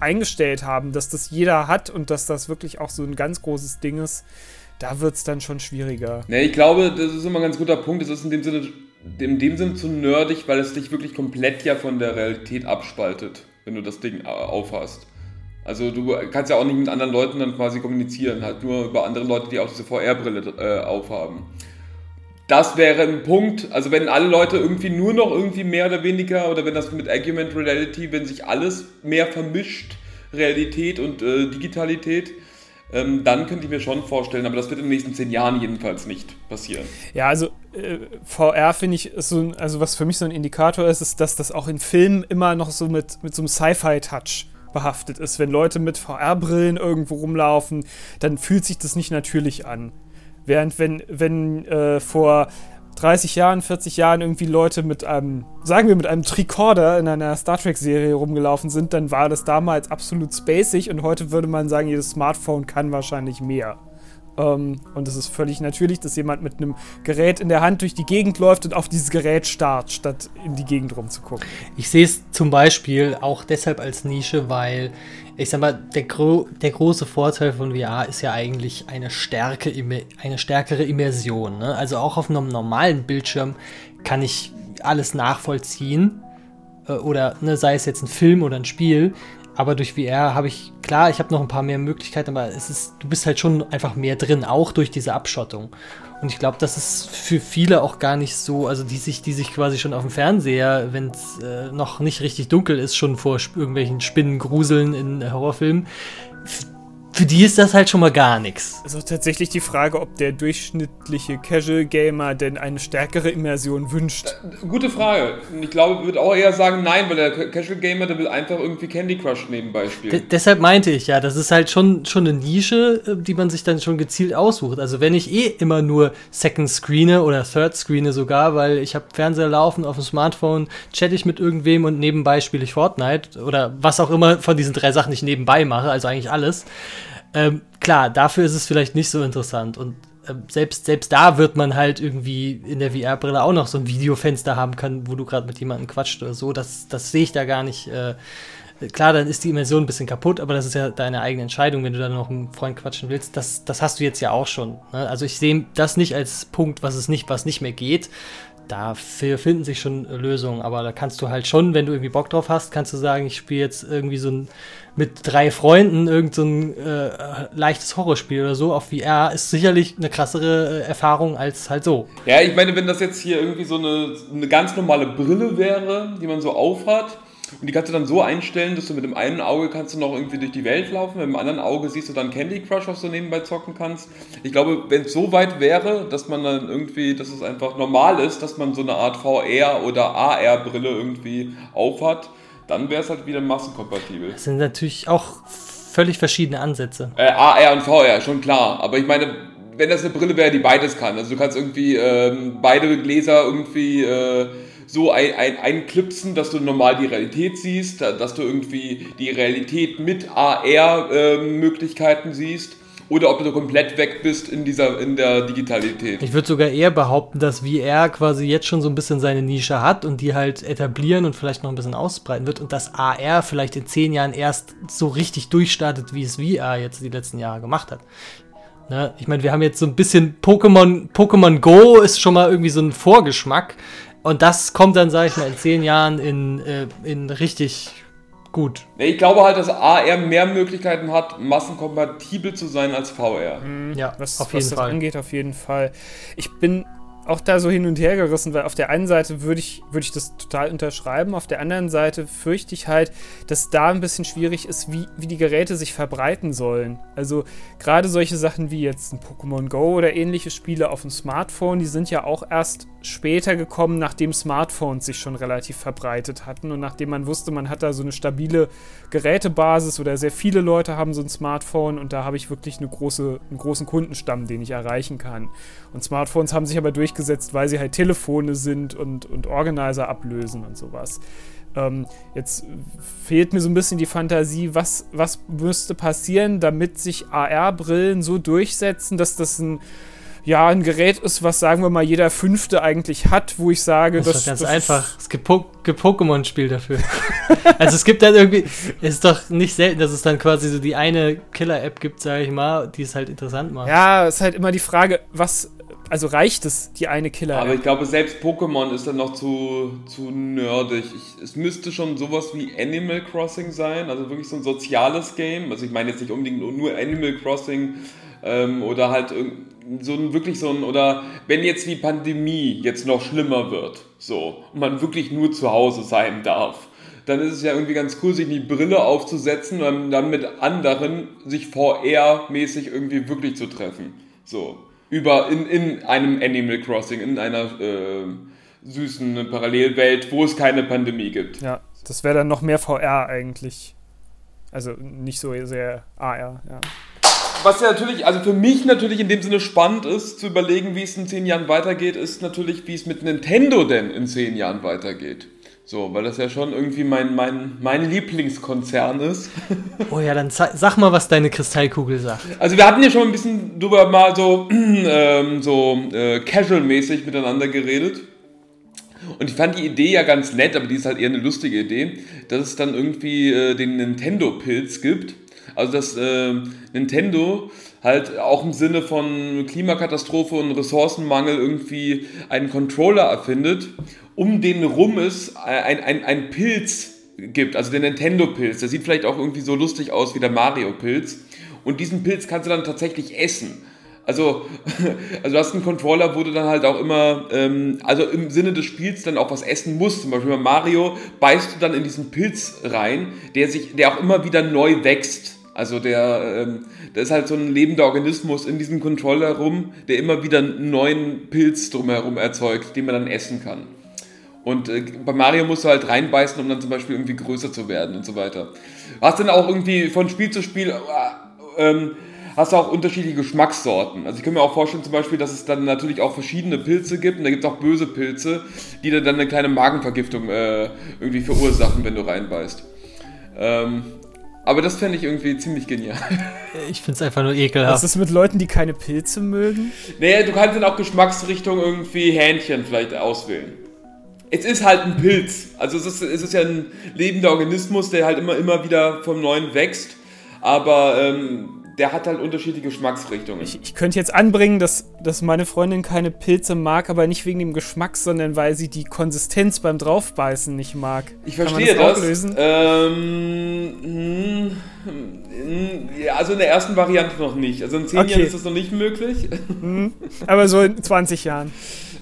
eingestellt haben, dass das jeder hat und dass das wirklich auch so ein ganz großes Ding ist, da wird es dann schon schwieriger. Nee, ich glaube, das ist immer ein ganz guter Punkt. Das ist in dem Sinne, in dem Sinne zu nerdig, weil es dich wirklich komplett ja von der Realität abspaltet wenn du das Ding äh, aufhast. Also du kannst ja auch nicht mit anderen Leuten dann quasi kommunizieren, halt nur über andere Leute, die auch diese VR-Brille äh, aufhaben. Das wäre ein Punkt, also wenn alle Leute irgendwie nur noch irgendwie mehr oder weniger, oder wenn das mit Argument Reality, wenn sich alles mehr vermischt, Realität und äh, Digitalität, ähm, dann könnte ich mir schon vorstellen, aber das wird in den nächsten zehn Jahren jedenfalls nicht passieren. Ja, also äh, VR finde ich, so, also was für mich so ein Indikator ist, ist, dass das auch in Filmen immer noch so mit, mit so einem Sci-Fi-Touch behaftet ist. Wenn Leute mit VR-Brillen irgendwo rumlaufen, dann fühlt sich das nicht natürlich an. Während wenn, wenn äh, vor 30 Jahren, 40 Jahren irgendwie Leute mit einem, sagen wir, mit einem Tricorder in einer Star Trek-Serie rumgelaufen sind, dann war das damals absolut spacig und heute würde man sagen, jedes Smartphone kann wahrscheinlich mehr. Ähm, und es ist völlig natürlich, dass jemand mit einem Gerät in der Hand durch die Gegend läuft und auf dieses Gerät starrt, statt in die Gegend rumzugucken. Ich sehe es zum Beispiel auch deshalb als Nische, weil ich sag mal, der, gro der große Vorteil von VR ist ja eigentlich eine, Stärke, eine stärkere Immersion. Ne? Also auch auf einem normalen Bildschirm kann ich alles nachvollziehen. Äh, oder ne, sei es jetzt ein Film oder ein Spiel. Aber durch VR habe ich, klar, ich habe noch ein paar mehr Möglichkeiten, aber es ist, du bist halt schon einfach mehr drin, auch durch diese Abschottung. Und ich glaube, das ist für viele auch gar nicht so, also die sich, die sich quasi schon auf dem Fernseher, wenn es äh, noch nicht richtig dunkel ist, schon vor irgendwelchen Spinnen gruseln in Horrorfilmen für die ist das halt schon mal gar nichts. Also tatsächlich die Frage, ob der durchschnittliche Casual Gamer denn eine stärkere Immersion wünscht. Äh, gute Frage. Ich glaube, würde auch eher sagen nein, weil der Casual Gamer, der will einfach irgendwie Candy Crush nebenbei spielen. D deshalb meinte ich ja, das ist halt schon, schon eine Nische, äh, die man sich dann schon gezielt aussucht. Also wenn ich eh immer nur Second Screene oder Third Screene sogar, weil ich habe Fernseher laufen auf dem Smartphone, chatte ich mit irgendwem und nebenbei spiele ich Fortnite oder was auch immer von diesen drei Sachen ich nebenbei mache, also eigentlich alles ähm, klar, dafür ist es vielleicht nicht so interessant. Und äh, selbst, selbst da wird man halt irgendwie in der VR-Brille auch noch so ein Videofenster haben können, wo du gerade mit jemandem quatscht oder so. Das, das sehe ich da gar nicht. Äh, klar, dann ist die Immersion ein bisschen kaputt, aber das ist ja deine eigene Entscheidung, wenn du dann noch einen Freund quatschen willst. Das, das hast du jetzt ja auch schon. Ne? Also ich sehe das nicht als Punkt, was es nicht, was nicht mehr geht. Dafür finden sich schon Lösungen, aber da kannst du halt schon, wenn du irgendwie Bock drauf hast, kannst du sagen, ich spiele jetzt irgendwie so ein mit drei Freunden irgend so äh, leichtes Horrorspiel oder so auf VR ist sicherlich eine krassere äh, Erfahrung als halt so. Ja, ich meine, wenn das jetzt hier irgendwie so eine, eine ganz normale Brille wäre, die man so aufhat, und die kannst du dann so einstellen, dass du mit dem einen Auge kannst du noch irgendwie durch die Welt laufen, mit dem anderen Auge siehst du dann Candy Crush, was du nebenbei zocken kannst. Ich glaube, wenn es so weit wäre, dass man dann irgendwie, dass es einfach normal ist, dass man so eine Art VR oder AR-Brille irgendwie aufhat, dann wäre es halt wieder massenkompatibel. Das sind natürlich auch völlig verschiedene Ansätze. Äh, AR und VR, schon klar. Aber ich meine, wenn das eine Brille wäre, die beides kann. Also du kannst irgendwie ähm, beide Gläser irgendwie äh, so ein, ein, einklipsen, dass du normal die Realität siehst, dass du irgendwie die Realität mit AR-Möglichkeiten ähm, äh, siehst oder ob du komplett weg bist in dieser in der Digitalität. Ich würde sogar eher behaupten, dass VR quasi jetzt schon so ein bisschen seine Nische hat und die halt etablieren und vielleicht noch ein bisschen ausbreiten wird und dass AR vielleicht in zehn Jahren erst so richtig durchstartet, wie es VR jetzt die letzten Jahre gemacht hat. Ne? Ich meine, wir haben jetzt so ein bisschen Pokémon, Pokémon Go ist schon mal irgendwie so ein Vorgeschmack und das kommt dann, sag ich mal, in zehn Jahren in, äh, in richtig gut. Ich glaube halt, dass AR mehr Möglichkeiten hat, massenkompatibel zu sein als VR. Mhm, ja, was, auf jeden was das Fall. angeht, auf jeden Fall. Ich bin auch da so hin und her gerissen, weil auf der einen Seite würde ich, würd ich das total unterschreiben, auf der anderen Seite fürchte ich halt, dass da ein bisschen schwierig ist, wie, wie die Geräte sich verbreiten sollen. Also gerade solche Sachen wie jetzt ein Pokémon Go oder ähnliche Spiele auf dem Smartphone, die sind ja auch erst später gekommen, nachdem Smartphones sich schon relativ verbreitet hatten und nachdem man wusste, man hat da so eine stabile Gerätebasis oder sehr viele Leute haben so ein Smartphone und da habe ich wirklich eine große, einen großen Kundenstamm, den ich erreichen kann. Und Smartphones haben sich aber durchgesetzt, weil sie halt Telefone sind und, und Organizer ablösen und sowas. Ähm, jetzt fehlt mir so ein bisschen die Fantasie, was, was müsste passieren, damit sich AR-Brillen so durchsetzen, dass das ein ja, ein Gerät ist, was sagen wir mal jeder Fünfte eigentlich hat, wo ich sage, das ist ganz das einfach. Es gibt, po Pokémon-Spiel dafür. also es gibt dann irgendwie, es ist doch nicht selten, dass es dann quasi so die eine Killer-App gibt, sage ich mal, die es halt interessant macht. Ja, ist halt immer die Frage, was, also reicht es, die eine Killer-App? Aber ich glaube, selbst Pokémon ist dann noch zu, zu nerdig. Ich, es müsste schon sowas wie Animal Crossing sein, also wirklich so ein soziales Game. Also ich meine jetzt nicht unbedingt nur Animal Crossing ähm, oder halt so ein wirklich so ein, oder wenn jetzt die Pandemie jetzt noch schlimmer wird, so, und man wirklich nur zu Hause sein darf, dann ist es ja irgendwie ganz cool, sich die Brille aufzusetzen und dann mit anderen sich VR-mäßig irgendwie wirklich zu treffen. So. Über, in, in einem Animal Crossing, in einer äh, süßen Parallelwelt, wo es keine Pandemie gibt. Ja, das wäre dann noch mehr VR eigentlich. Also nicht so sehr AR, ja was ja natürlich, also für mich natürlich in dem Sinne spannend ist, zu überlegen, wie es in zehn Jahren weitergeht, ist natürlich, wie es mit Nintendo denn in zehn Jahren weitergeht. So, weil das ja schon irgendwie mein, mein, mein Lieblingskonzern ist. Oh ja, dann sag mal, was deine Kristallkugel sagt. Also wir hatten ja schon ein bisschen drüber mal so, ähm, so äh, casual-mäßig miteinander geredet. Und ich fand die Idee ja ganz nett, aber die ist halt eher eine lustige Idee, dass es dann irgendwie äh, den Nintendo-Pilz gibt also dass äh, Nintendo halt auch im Sinne von Klimakatastrophe und Ressourcenmangel irgendwie einen Controller erfindet, um den rum es ein, ein, ein Pilz gibt, also der Nintendo-Pilz. Der sieht vielleicht auch irgendwie so lustig aus wie der Mario-Pilz. Und diesen Pilz kannst du dann tatsächlich essen. Also, also du hast einen Controller, wo du dann halt auch immer, ähm, also im Sinne des Spiels dann auch was essen musst. Zum Beispiel bei Mario beißt du dann in diesen Pilz rein, der sich, der auch immer wieder neu wächst. Also der, ähm, da ist halt so ein lebender Organismus in diesem Controller rum, der immer wieder einen neuen Pilz drumherum erzeugt, den man dann essen kann. Und äh, bei Mario musst du halt reinbeißen, um dann zum Beispiel irgendwie größer zu werden und so weiter. Hast dann auch irgendwie von Spiel zu Spiel, äh, ähm, hast du auch unterschiedliche Geschmackssorten. Also ich kann mir auch vorstellen zum Beispiel, dass es dann natürlich auch verschiedene Pilze gibt und da gibt es auch böse Pilze, die dann eine kleine Magenvergiftung äh, irgendwie verursachen, wenn du reinbeißt. Ähm, aber das fände ich irgendwie ziemlich genial. Ich finde es einfach nur ekelhaft. Was ist mit Leuten, die keine Pilze mögen? Naja, du kannst dann auch Geschmacksrichtung irgendwie Hähnchen vielleicht auswählen. Es ist halt ein Pilz. Also es ist, es ist ja ein lebender Organismus, der halt immer, immer wieder vom Neuen wächst. Aber ähm, der hat halt unterschiedliche Geschmacksrichtungen. Ich, ich, könnte jetzt anbringen, dass, dass meine Freundin keine Pilze mag, aber nicht wegen dem Geschmack, sondern weil sie die Konsistenz beim Draufbeißen nicht mag. Ich verstehe das. das? Lösen? Ähm, hm, hm, also in der ersten Variante noch nicht. Also in 10 okay. Jahren ist das noch nicht möglich. Mhm. Aber so in 20 Jahren.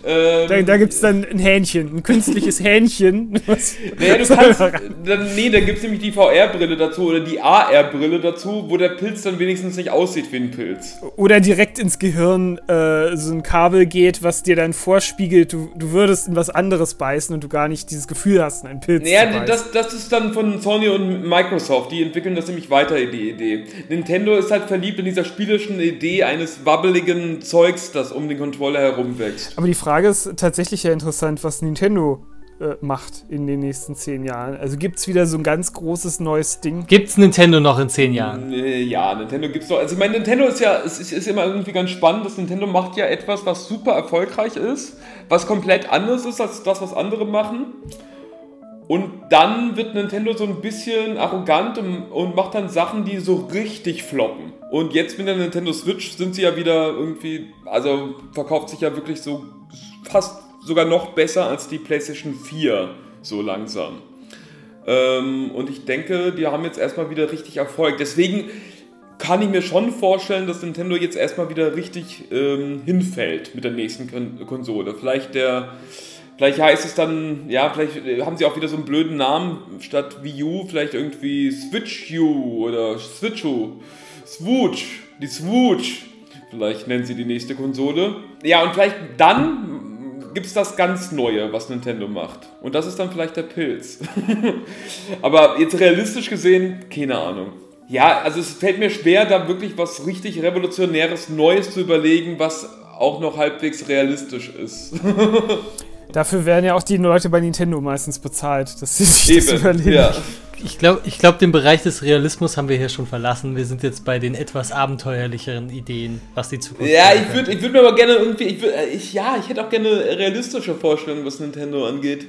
Ähm, da da gibt es dann ein Hähnchen, ein künstliches Hähnchen. naja, du kannst, dann, nee, da gibt es nämlich die VR-Brille dazu oder die AR-Brille dazu, wo der Pilz dann wenigstens nicht aussieht wie ein Pilz. Oder direkt ins Gehirn äh, so ein Kabel geht, was dir dann vorspiegelt, du, du würdest in was anderes beißen und du gar nicht dieses Gefühl hast, einen Pilz naja, zu beißen. Das, das ist dann von Sony und Microsoft, die entwickeln das nämlich weiter, die Idee. Nintendo ist halt verliebt in dieser spielerischen Idee eines wabbeligen Zeugs, das um den Controller herum wächst. Aber die Frage Frage ist tatsächlich ja interessant, was Nintendo äh, macht in den nächsten zehn Jahren. Also gibt es wieder so ein ganz großes neues Ding? Gibt es Nintendo noch in zehn Jahren? Ja, Nintendo gibt es noch. Also ich meine, Nintendo ist ja, es ist, ist, immer irgendwie ganz spannend, dass Nintendo macht ja etwas, was super erfolgreich ist, was komplett anders ist als das, was andere machen. Und dann wird Nintendo so ein bisschen arrogant und, und, macht dann Sachen, die so richtig floppen. Und jetzt mit der Nintendo Switch sind sie ja wieder irgendwie, also verkauft sich ja wirklich so fast sogar noch besser als die PlayStation 4 so langsam. Ähm, und ich denke, die haben jetzt erstmal wieder richtig Erfolg. Deswegen kann ich mir schon vorstellen, dass Nintendo jetzt erstmal wieder richtig ähm, hinfällt mit der nächsten Kon Konsole. Vielleicht der Vielleicht heißt es dann, ja, vielleicht äh, haben sie auch wieder so einen blöden Namen statt Wii U, vielleicht irgendwie Switch U oder Switch U. Swooch, die Swooch. Vielleicht nennen sie die nächste Konsole. Ja, und vielleicht dann gibt es das ganz Neue, was Nintendo macht. Und das ist dann vielleicht der Pilz. Aber jetzt realistisch gesehen, keine Ahnung. Ja, also es fällt mir schwer, da wirklich was richtig Revolutionäres, Neues zu überlegen, was auch noch halbwegs realistisch ist. Dafür werden ja auch die Leute bei Nintendo meistens bezahlt, dass sie sich Eben, das überlegen. Ja. Ich glaube, ich glaub, den Bereich des Realismus haben wir hier schon verlassen. Wir sind jetzt bei den etwas abenteuerlicheren Ideen, was die Zukunft Ja, ich würde ich würd mir aber gerne irgendwie, ich würd, äh, ich, ja, ich hätte auch gerne realistische Vorstellungen, was Nintendo angeht.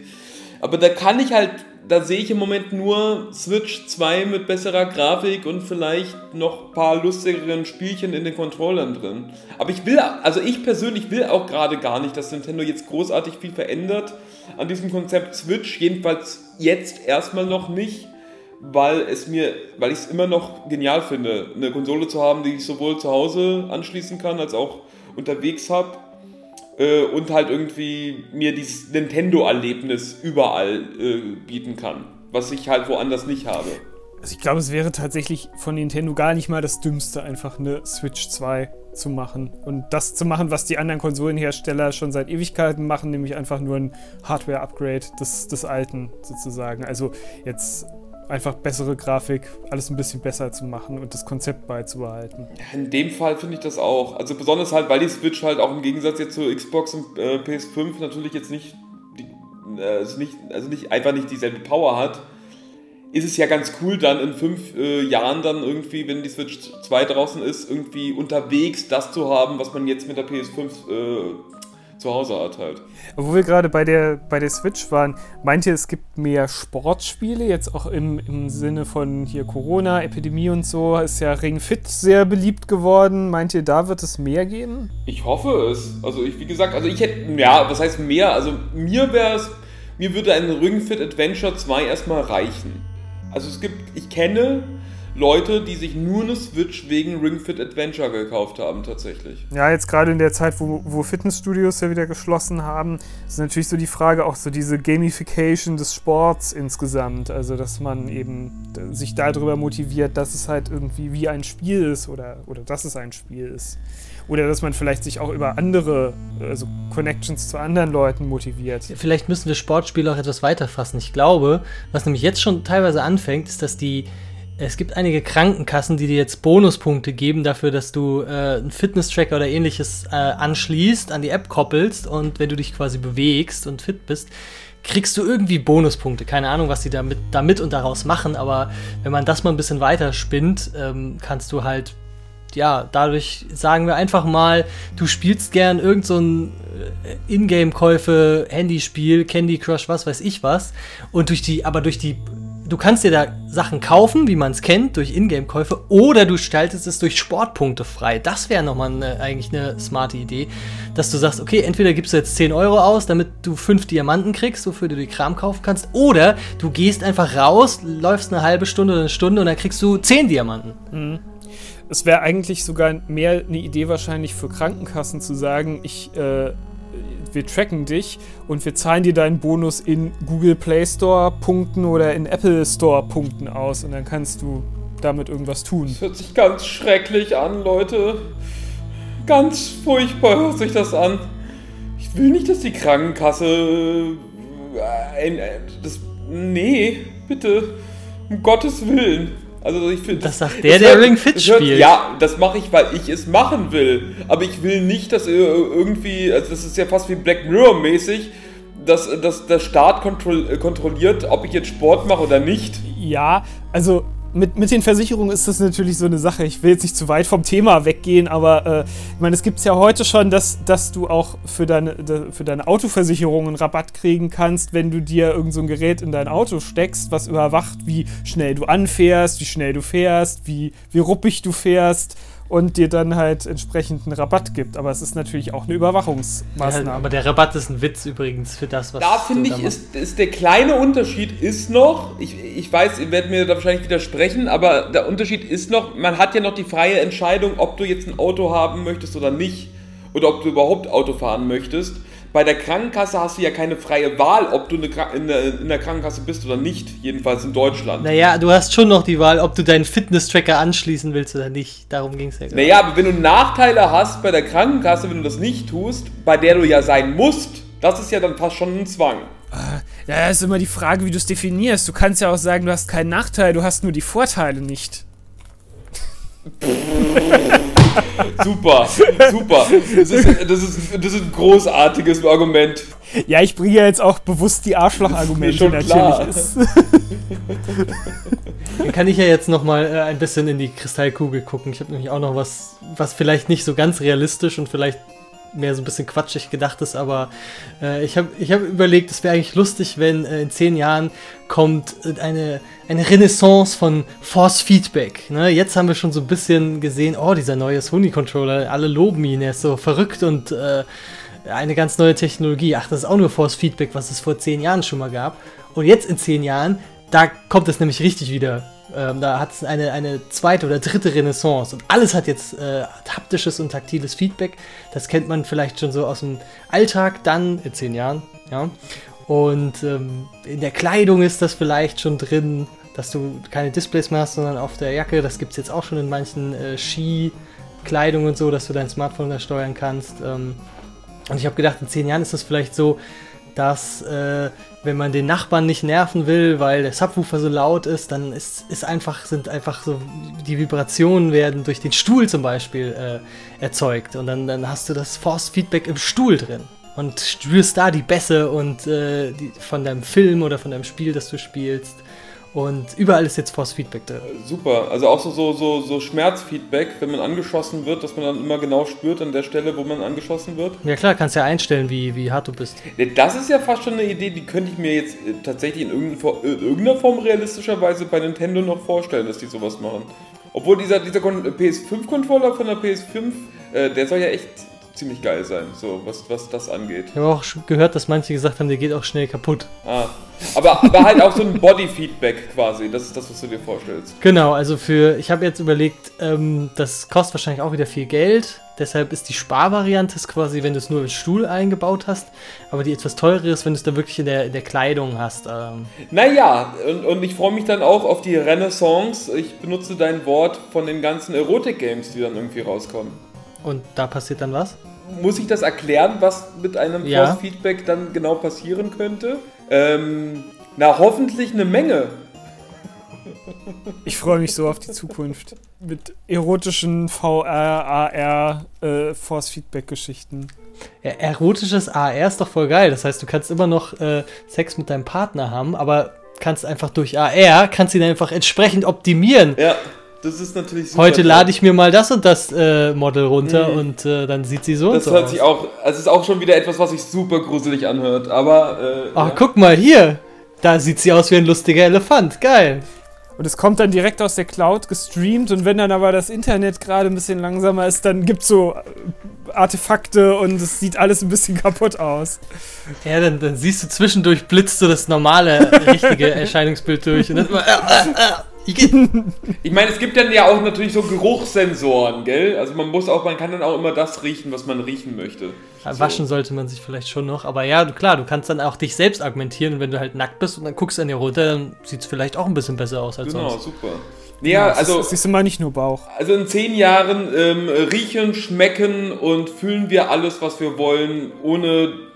Aber da kann ich halt da sehe ich im Moment nur Switch 2 mit besserer Grafik und vielleicht noch ein paar lustigeren Spielchen in den Controllern drin. Aber ich will, also ich persönlich will auch gerade gar nicht, dass Nintendo jetzt großartig viel verändert an diesem Konzept Switch. Jedenfalls jetzt erstmal noch nicht, weil es mir, weil ich es immer noch genial finde, eine Konsole zu haben, die ich sowohl zu Hause anschließen kann, als auch unterwegs habe äh, und halt irgendwie mir dieses Nintendo-Erlebnis überall äh, bieten kann, was ich halt woanders nicht habe. Also ich glaube, es wäre tatsächlich von Nintendo gar nicht mal das Dümmste, einfach eine Switch 2 zu machen. Und das zu machen, was die anderen Konsolenhersteller schon seit Ewigkeiten machen, nämlich einfach nur ein Hardware-Upgrade des, des alten sozusagen. Also jetzt einfach bessere Grafik, alles ein bisschen besser zu machen und das Konzept beizubehalten. in dem Fall finde ich das auch. Also besonders halt, weil die Switch halt auch im Gegensatz jetzt zur Xbox und äh, PS5 natürlich jetzt nicht, die, also nicht, also nicht einfach nicht dieselbe Power hat, ist es ja ganz cool dann in fünf äh, Jahren dann irgendwie, wenn die Switch 2 draußen ist, irgendwie unterwegs das zu haben, was man jetzt mit der PS5 zu Hause hat halt. Wo wir gerade bei der, bei der Switch waren, meint ihr, es gibt mehr Sportspiele, jetzt auch im, im Sinne von hier Corona, Epidemie und so, ist ja Ring Fit sehr beliebt geworden. Meint ihr, da wird es mehr geben? Ich hoffe es. Also ich, wie gesagt, also ich hätte, ja, was heißt mehr? Also mir wäre es, mir würde ein Ring Fit Adventure 2 erstmal reichen. Also es gibt, ich kenne Leute, die sich nur eine Switch wegen Ring Fit Adventure gekauft haben, tatsächlich. Ja, jetzt gerade in der Zeit, wo, wo Fitnessstudios ja wieder geschlossen haben, ist natürlich so die Frage auch so diese Gamification des Sports insgesamt. Also, dass man eben sich darüber motiviert, dass es halt irgendwie wie ein Spiel ist oder, oder dass es ein Spiel ist. Oder dass man vielleicht sich auch über andere, also Connections zu anderen Leuten motiviert. Vielleicht müssen wir Sportspiele auch etwas weiterfassen. Ich glaube, was nämlich jetzt schon teilweise anfängt, ist, dass die es gibt einige Krankenkassen, die dir jetzt Bonuspunkte geben dafür, dass du äh, einen Fitness-Tracker oder ähnliches äh, anschließt, an die App koppelst und wenn du dich quasi bewegst und fit bist, kriegst du irgendwie Bonuspunkte. Keine Ahnung, was die damit, damit und daraus machen, aber wenn man das mal ein bisschen weiter spinnt, ähm, kannst du halt, ja, dadurch sagen wir einfach mal, du spielst gern irgend so ein äh, Ingame-Käufe, Handyspiel, Candy Crush, was weiß ich was, und durch die, aber durch die du kannst dir da Sachen kaufen, wie man es kennt, durch Ingame-Käufe, oder du gestaltest es durch Sportpunkte frei. Das wäre nochmal eine, eigentlich eine smarte Idee, dass du sagst, okay, entweder gibst du jetzt 10 Euro aus, damit du 5 Diamanten kriegst, wofür du die Kram kaufen kannst, oder du gehst einfach raus, läufst eine halbe Stunde oder eine Stunde und dann kriegst du 10 Diamanten. Mhm. Es wäre eigentlich sogar mehr eine Idee wahrscheinlich für Krankenkassen zu sagen, ich äh, wir tracken dich und wir zahlen dir deinen Bonus in Google Play Store Punkten oder in Apple Store Punkten aus und dann kannst du damit irgendwas tun. Das hört sich ganz schrecklich an, Leute. Ganz furchtbar hört sich das an. Ich will nicht, dass die Krankenkasse. Äh, das, nee, bitte. Um Gottes Willen. Also ich finde. Das sagt der, der hört, Ring Fit spielt. Ja, das mache ich, weil ich es machen will. Aber ich will nicht, dass irgendwie, also das ist ja fast wie Black Mirror mäßig, dass, dass der Staat kontroll, kontrolliert, ob ich jetzt Sport mache oder nicht. Ja, also mit, mit den Versicherungen ist das natürlich so eine Sache. Ich will jetzt nicht zu weit vom Thema weggehen, aber äh, ich meine, es gibt es ja heute schon, dass, dass du auch für deine, für deine Autoversicherung einen Rabatt kriegen kannst, wenn du dir irgendein so Gerät in dein Auto steckst, was überwacht, wie schnell du anfährst, wie schnell du fährst, wie, wie ruppig du fährst und dir dann halt entsprechend einen Rabatt gibt. Aber es ist natürlich auch eine Überwachungsmaßnahme. Ja, aber der Rabatt ist ein Witz übrigens für das, was Da finde ich, ist, ist der kleine Unterschied ist noch, ich, ich weiß, ihr werdet mir da wahrscheinlich widersprechen, aber der Unterschied ist noch, man hat ja noch die freie Entscheidung, ob du jetzt ein Auto haben möchtest oder nicht. Oder ob du überhaupt Auto fahren möchtest bei der Krankenkasse hast du ja keine freie Wahl, ob du in der, in der Krankenkasse bist oder nicht, jedenfalls in Deutschland. Naja, du hast schon noch die Wahl, ob du deinen Fitness-Tracker anschließen willst oder nicht. Darum ging es ja gerade. Naja, aber wenn du Nachteile hast bei der Krankenkasse, wenn du das nicht tust, bei der du ja sein musst, das ist ja dann fast schon ein Zwang. Äh, ja, ist immer die Frage, wie du es definierst. Du kannst ja auch sagen, du hast keinen Nachteil, du hast nur die Vorteile nicht. super, super. Das ist, das, ist, das ist ein großartiges Argument. Ja, ich bringe jetzt auch bewusst die Arschloch-Argumente natürlich. Klar. Dann kann ich ja jetzt noch mal äh, ein bisschen in die Kristallkugel gucken. Ich habe nämlich auch noch was, was vielleicht nicht so ganz realistisch und vielleicht mehr so ein bisschen quatschig gedacht ist, aber äh, ich habe ich hab überlegt, es wäre eigentlich lustig, wenn äh, in zehn Jahren kommt äh, eine, eine Renaissance von Force Feedback. Ne? Jetzt haben wir schon so ein bisschen gesehen, oh, dieser neue Sony-Controller, alle loben ihn, er ist so verrückt und äh, eine ganz neue Technologie. Ach, das ist auch nur Force Feedback, was es vor zehn Jahren schon mal gab. Und jetzt in zehn Jahren, da kommt es nämlich richtig wieder ähm, da hat es eine, eine zweite oder dritte Renaissance und alles hat jetzt äh, haptisches und taktiles Feedback. Das kennt man vielleicht schon so aus dem Alltag dann in zehn Jahren. Ja. Und ähm, in der Kleidung ist das vielleicht schon drin, dass du keine Displays mehr hast, sondern auf der Jacke. Das gibt es jetzt auch schon in manchen äh, Skikleidung und so, dass du dein Smartphone da steuern kannst. Ähm, und ich habe gedacht, in zehn Jahren ist das vielleicht so, dass äh, wenn man den Nachbarn nicht nerven will, weil der Subwoofer so laut ist, dann ist, ist einfach, sind einfach so, die Vibrationen werden durch den Stuhl zum Beispiel äh, erzeugt. Und dann, dann hast du das Force-Feedback im Stuhl drin. Und spürst da die Bässe und äh, die, von deinem Film oder von deinem Spiel, das du spielst. Und überall ist jetzt Force Feedback drin. Super. Also auch so, so, so, so Schmerzfeedback, wenn man angeschossen wird, dass man dann immer genau spürt an der Stelle, wo man angeschossen wird. Ja klar, kannst ja einstellen, wie, wie hart du bist. Das ist ja fast schon eine Idee, die könnte ich mir jetzt äh, tatsächlich in irgendeiner Form realistischerweise bei Nintendo noch vorstellen, dass die sowas machen. Obwohl dieser, dieser PS5-Controller von der PS5, äh, der soll ja echt ziemlich geil sein, so was, was das angeht. Ich habe auch gehört, dass manche gesagt haben, der geht auch schnell kaputt. Ah. Aber, aber halt auch so ein Body-Feedback quasi, das ist das, was du dir vorstellst. Genau, also für, ich habe jetzt überlegt, ähm, das kostet wahrscheinlich auch wieder viel Geld. Deshalb ist die Sparvariante quasi, wenn du es nur im Stuhl eingebaut hast, aber die etwas teurere ist, wenn du es da wirklich in der, in der Kleidung hast. Ähm. Naja, und, und ich freue mich dann auch auf die Renaissance. Ich benutze dein Wort von den ganzen Erotik-Games, die dann irgendwie rauskommen. Und da passiert dann was? Muss ich das erklären, was mit einem ja. Force-Feedback dann genau passieren könnte? Ähm, na, hoffentlich eine Menge. Ich freue mich so auf die Zukunft. Mit erotischen VR, AR, äh, Force-Feedback-Geschichten. Ja, erotisches AR ist doch voll geil. Das heißt, du kannst immer noch äh, Sex mit deinem Partner haben, aber kannst einfach durch AR, kannst ihn einfach entsprechend optimieren. Ja. Das ist natürlich super. Heute lade ich mir mal das und das äh, Model runter mhm. und äh, dann sieht sie so das und so hört aus. sich auch, also ist auch schon wieder etwas, was sich super gruselig anhört, aber... Äh, Ach, ja. guck mal, hier! Da sieht sie aus wie ein lustiger Elefant. Geil. Und es kommt dann direkt aus der Cloud gestreamt und wenn dann aber das Internet gerade ein bisschen langsamer ist, dann gibt es so äh, Artefakte und es sieht alles ein bisschen kaputt aus. Ja, dann, dann siehst du zwischendurch blitzt du das normale, richtige Erscheinungsbild durch und dann immer, Ich meine, es gibt dann ja auch natürlich so Geruchssensoren, gell? Also man muss auch, man kann dann auch immer das riechen, was man riechen möchte. Ja, waschen so. sollte man sich vielleicht schon noch, aber ja, klar, du kannst dann auch dich selbst argumentieren und wenn du halt nackt bist und dann guckst du an dir runter, dann sieht es vielleicht auch ein bisschen besser aus als genau, sonst. Genau, super. Ja, also. Das ist immer nicht nur Bauch. Also in zehn Jahren ähm, riechen, schmecken und fühlen wir alles, was wir wollen, ohne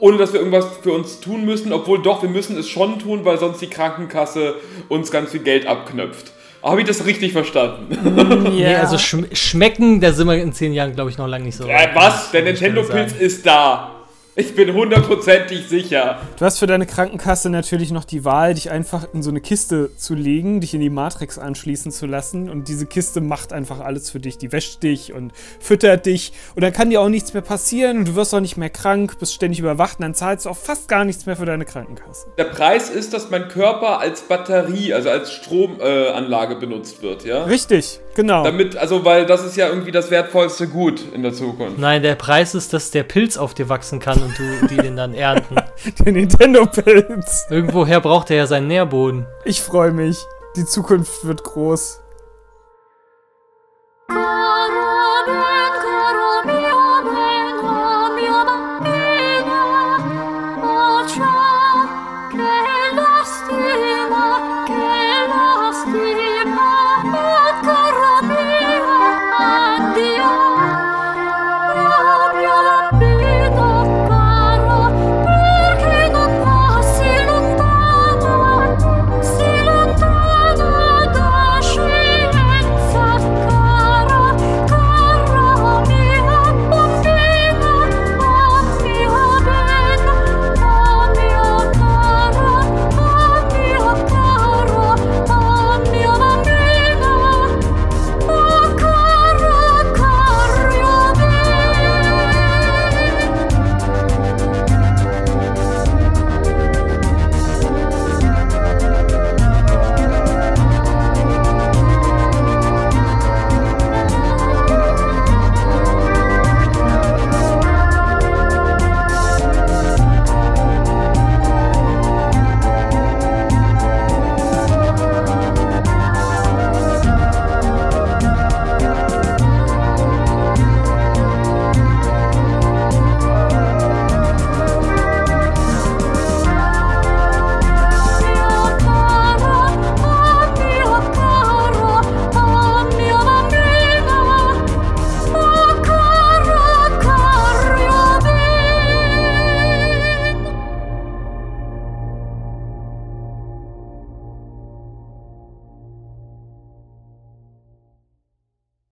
ohne dass wir irgendwas für uns tun müssen, obwohl doch, wir müssen es schon tun, weil sonst die Krankenkasse uns ganz viel Geld abknöpft. Habe ich das richtig verstanden? Mm, ja. Nee, also schm schmecken, da sind wir in zehn Jahren, glaube ich, noch lange nicht so weit. Ja, was? Der Nintendo-Pilz ist da. Ich bin hundertprozentig sicher. Du hast für deine Krankenkasse natürlich noch die Wahl, dich einfach in so eine Kiste zu legen, dich in die Matrix anschließen zu lassen und diese Kiste macht einfach alles für dich. Die wäscht dich und füttert dich und dann kann dir auch nichts mehr passieren und du wirst auch nicht mehr krank, bist ständig überwacht und dann zahlst du auch fast gar nichts mehr für deine Krankenkasse. Der Preis ist, dass mein Körper als Batterie, also als Stromanlage äh, benutzt wird, ja? Richtig, genau. Damit, also weil das ist ja irgendwie das wertvollste Gut in der Zukunft. Nein, der Preis ist, dass der Pilz auf dir wachsen kann und du die den dann ernten. Der Nintendo-Pilz. Irgendwoher braucht er ja seinen Nährboden. Ich freue mich. Die Zukunft wird groß.